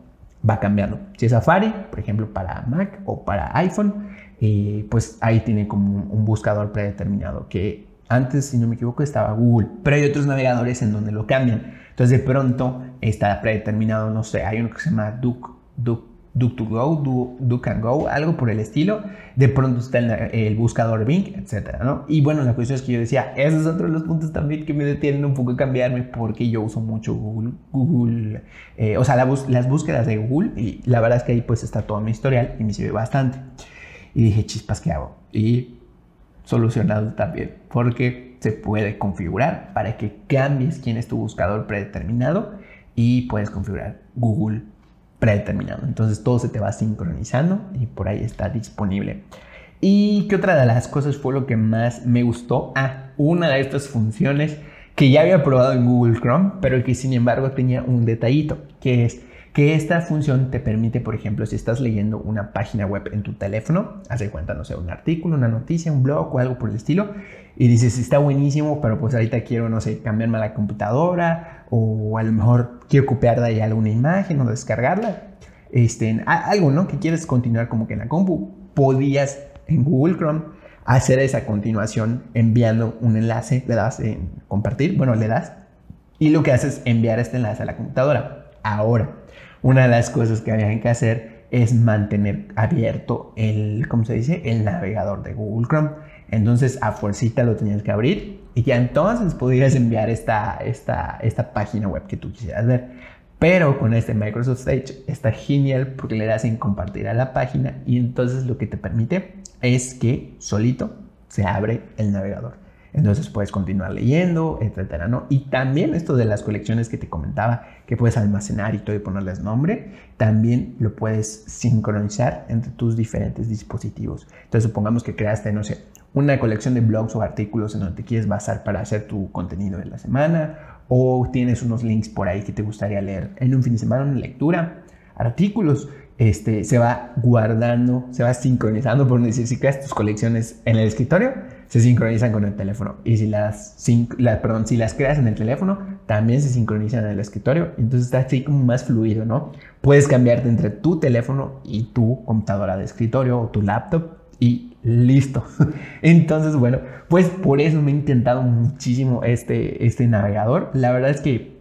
va cambiando. Si es Safari, por ejemplo, para Mac o para iPhone, eh, pues ahí tiene como un buscador predeterminado que antes, si no me equivoco, estaba Google, pero hay otros navegadores en donde lo cambian. Entonces, de pronto está predeterminado, no sé, hay uno que se llama Duke, Duke to Go, Duke, and Go, algo por el estilo. De pronto está el, buscador Bing, etcétera, ¿no? Y bueno, la cuestión es que yo decía, ese es otro de los puntos también que me detienen un poco a cambiarme porque yo uso mucho Google, Google eh, o sea, las búsquedas de Google y la verdad es que ahí pues está todo mi historial y me sirve bastante. Y dije, chispas, ¿qué hago? Y solucionado también, porque se puede configurar para que cambies quién es tu buscador predeterminado y puedes configurar Google predeterminado. Entonces todo se te va sincronizando y por ahí está disponible. ¿Y qué otra de las cosas fue lo que más me gustó? Ah, una de estas funciones que ya había probado en Google Chrome, pero que sin embargo tenía un detallito, que es que esta función te permite, por ejemplo, si estás leyendo una página web en tu teléfono, haz de cuenta, no sé, un artículo, una noticia, un blog o algo por el estilo, y dices, está buenísimo, pero pues ahorita quiero, no sé, cambiarme a la computadora, o a lo mejor quiero copiar de ahí alguna imagen o descargarla, este, algo, ¿no? Que quieres continuar como que en la compu, podías en Google Chrome hacer esa continuación enviando un enlace, le das en compartir, bueno, le das, y lo que haces es enviar este enlace a la computadora. Ahora, una de las cosas que habían que hacer es mantener abierto el, ¿cómo se dice? El navegador de Google Chrome. Entonces a fuercita lo tenías que abrir y ya entonces podrías enviar esta, esta, esta página web que tú quisieras ver. Pero con este Microsoft Edge está genial porque le das en compartir a la página y entonces lo que te permite es que solito se abre el navegador. Entonces puedes continuar leyendo, etcétera, ¿no? Y también esto de las colecciones que te comentaba, que puedes almacenar y todo y ponerles nombre, también lo puedes sincronizar entre tus diferentes dispositivos. Entonces supongamos que creaste, no sé, una colección de blogs o artículos en donde te quieres basar para hacer tu contenido de la semana, o tienes unos links por ahí que te gustaría leer en un fin de semana, una lectura, artículos este, se va guardando, se va sincronizando, por decir, si creas tus colecciones en el escritorio, se sincronizan con el teléfono. Y si las, perdón, si las creas en el teléfono, también se sincronizan en el escritorio. Entonces está así como más fluido, ¿no? Puedes cambiarte entre tu teléfono y tu computadora de escritorio o tu laptop y listo. Entonces, bueno, pues por eso me he intentado muchísimo este, este navegador. La verdad es que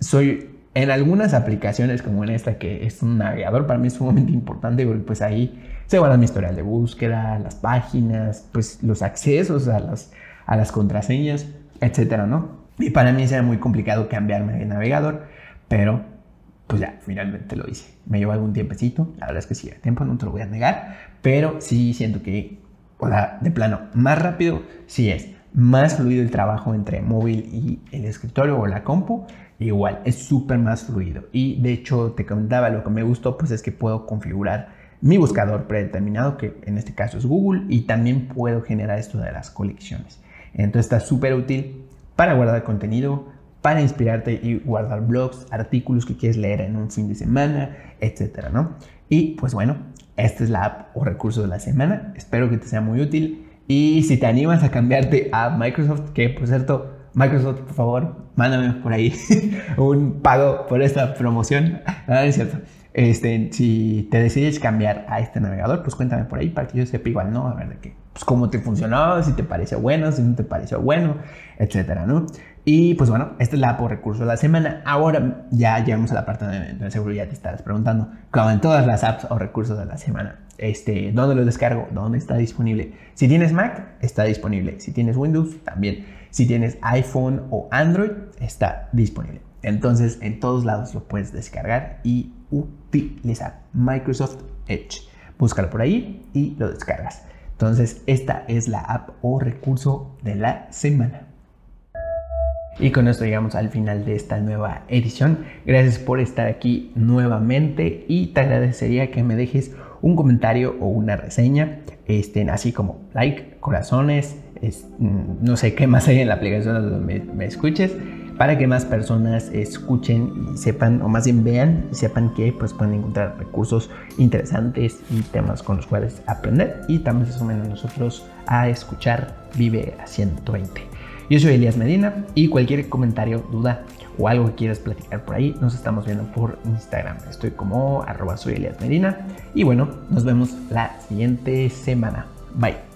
soy en algunas aplicaciones como en esta que es un navegador para mí es sumamente importante porque pues ahí se guarda mi historial de búsqueda, las páginas, pues los accesos a las, a las contraseñas, etcétera, ¿no? Y para mí será muy complicado cambiarme de navegador, pero pues ya, finalmente lo hice. Me llevó algún tiempecito, la verdad es que sí, el tiempo no te lo voy a negar, pero sí siento que, o sea, de plano, más rápido sí es, más fluido el trabajo entre móvil y el escritorio o la compu, igual, es súper más fluido. Y de hecho, te comentaba, lo que me gustó, pues es que puedo configurar mi buscador predeterminado, que en este caso es Google, y también puedo generar esto de las colecciones. Entonces está súper útil para guardar contenido, para inspirarte y guardar blogs, artículos que quieres leer en un fin de semana, etcétera, ¿no? Y pues bueno, esta es la app o recurso de la semana. Espero que te sea muy útil. Y si te animas a cambiarte a Microsoft, que por cierto, Microsoft, por favor, mándame por ahí un pago por esta promoción. Ah, es cierto. Este, si te decides cambiar a este navegador, pues cuéntame por ahí para que yo sepa igual, ¿no? A ver de qué, pues cómo te funcionó, si te pareció bueno, si no te pareció bueno, etcétera, ¿no? Y pues bueno, esta es la por recurso de la semana. Ahora ya llegamos a la parte de seguro ya te estarás preguntando, como en todas las apps o recursos de la semana, este, ¿dónde lo descargo? ¿Dónde está disponible? Si tienes Mac, está disponible. Si tienes Windows, también. Si tienes iPhone o Android, está disponible. Entonces, en todos lados lo puedes descargar y utilizar. Microsoft Edge. Búscalo por ahí y lo descargas. Entonces, esta es la app o recurso de la semana. Y con esto llegamos al final de esta nueva edición. Gracias por estar aquí nuevamente y te agradecería que me dejes un comentario o una reseña, este, así como like, corazones, mm, no sé qué más hay en la aplicación donde me, escuches, para que más personas escuchen y sepan, o más bien vean y sepan que pues, pueden encontrar recursos interesantes y temas con los cuales aprender y también se sumen a nosotros a escuchar Vive a 120. Yo soy Elías Medina y cualquier comentario, duda o algo que quieras platicar por ahí, nos estamos viendo por Instagram. Estoy como arroba soy Elías Medina y bueno, nos vemos la siguiente semana. Bye.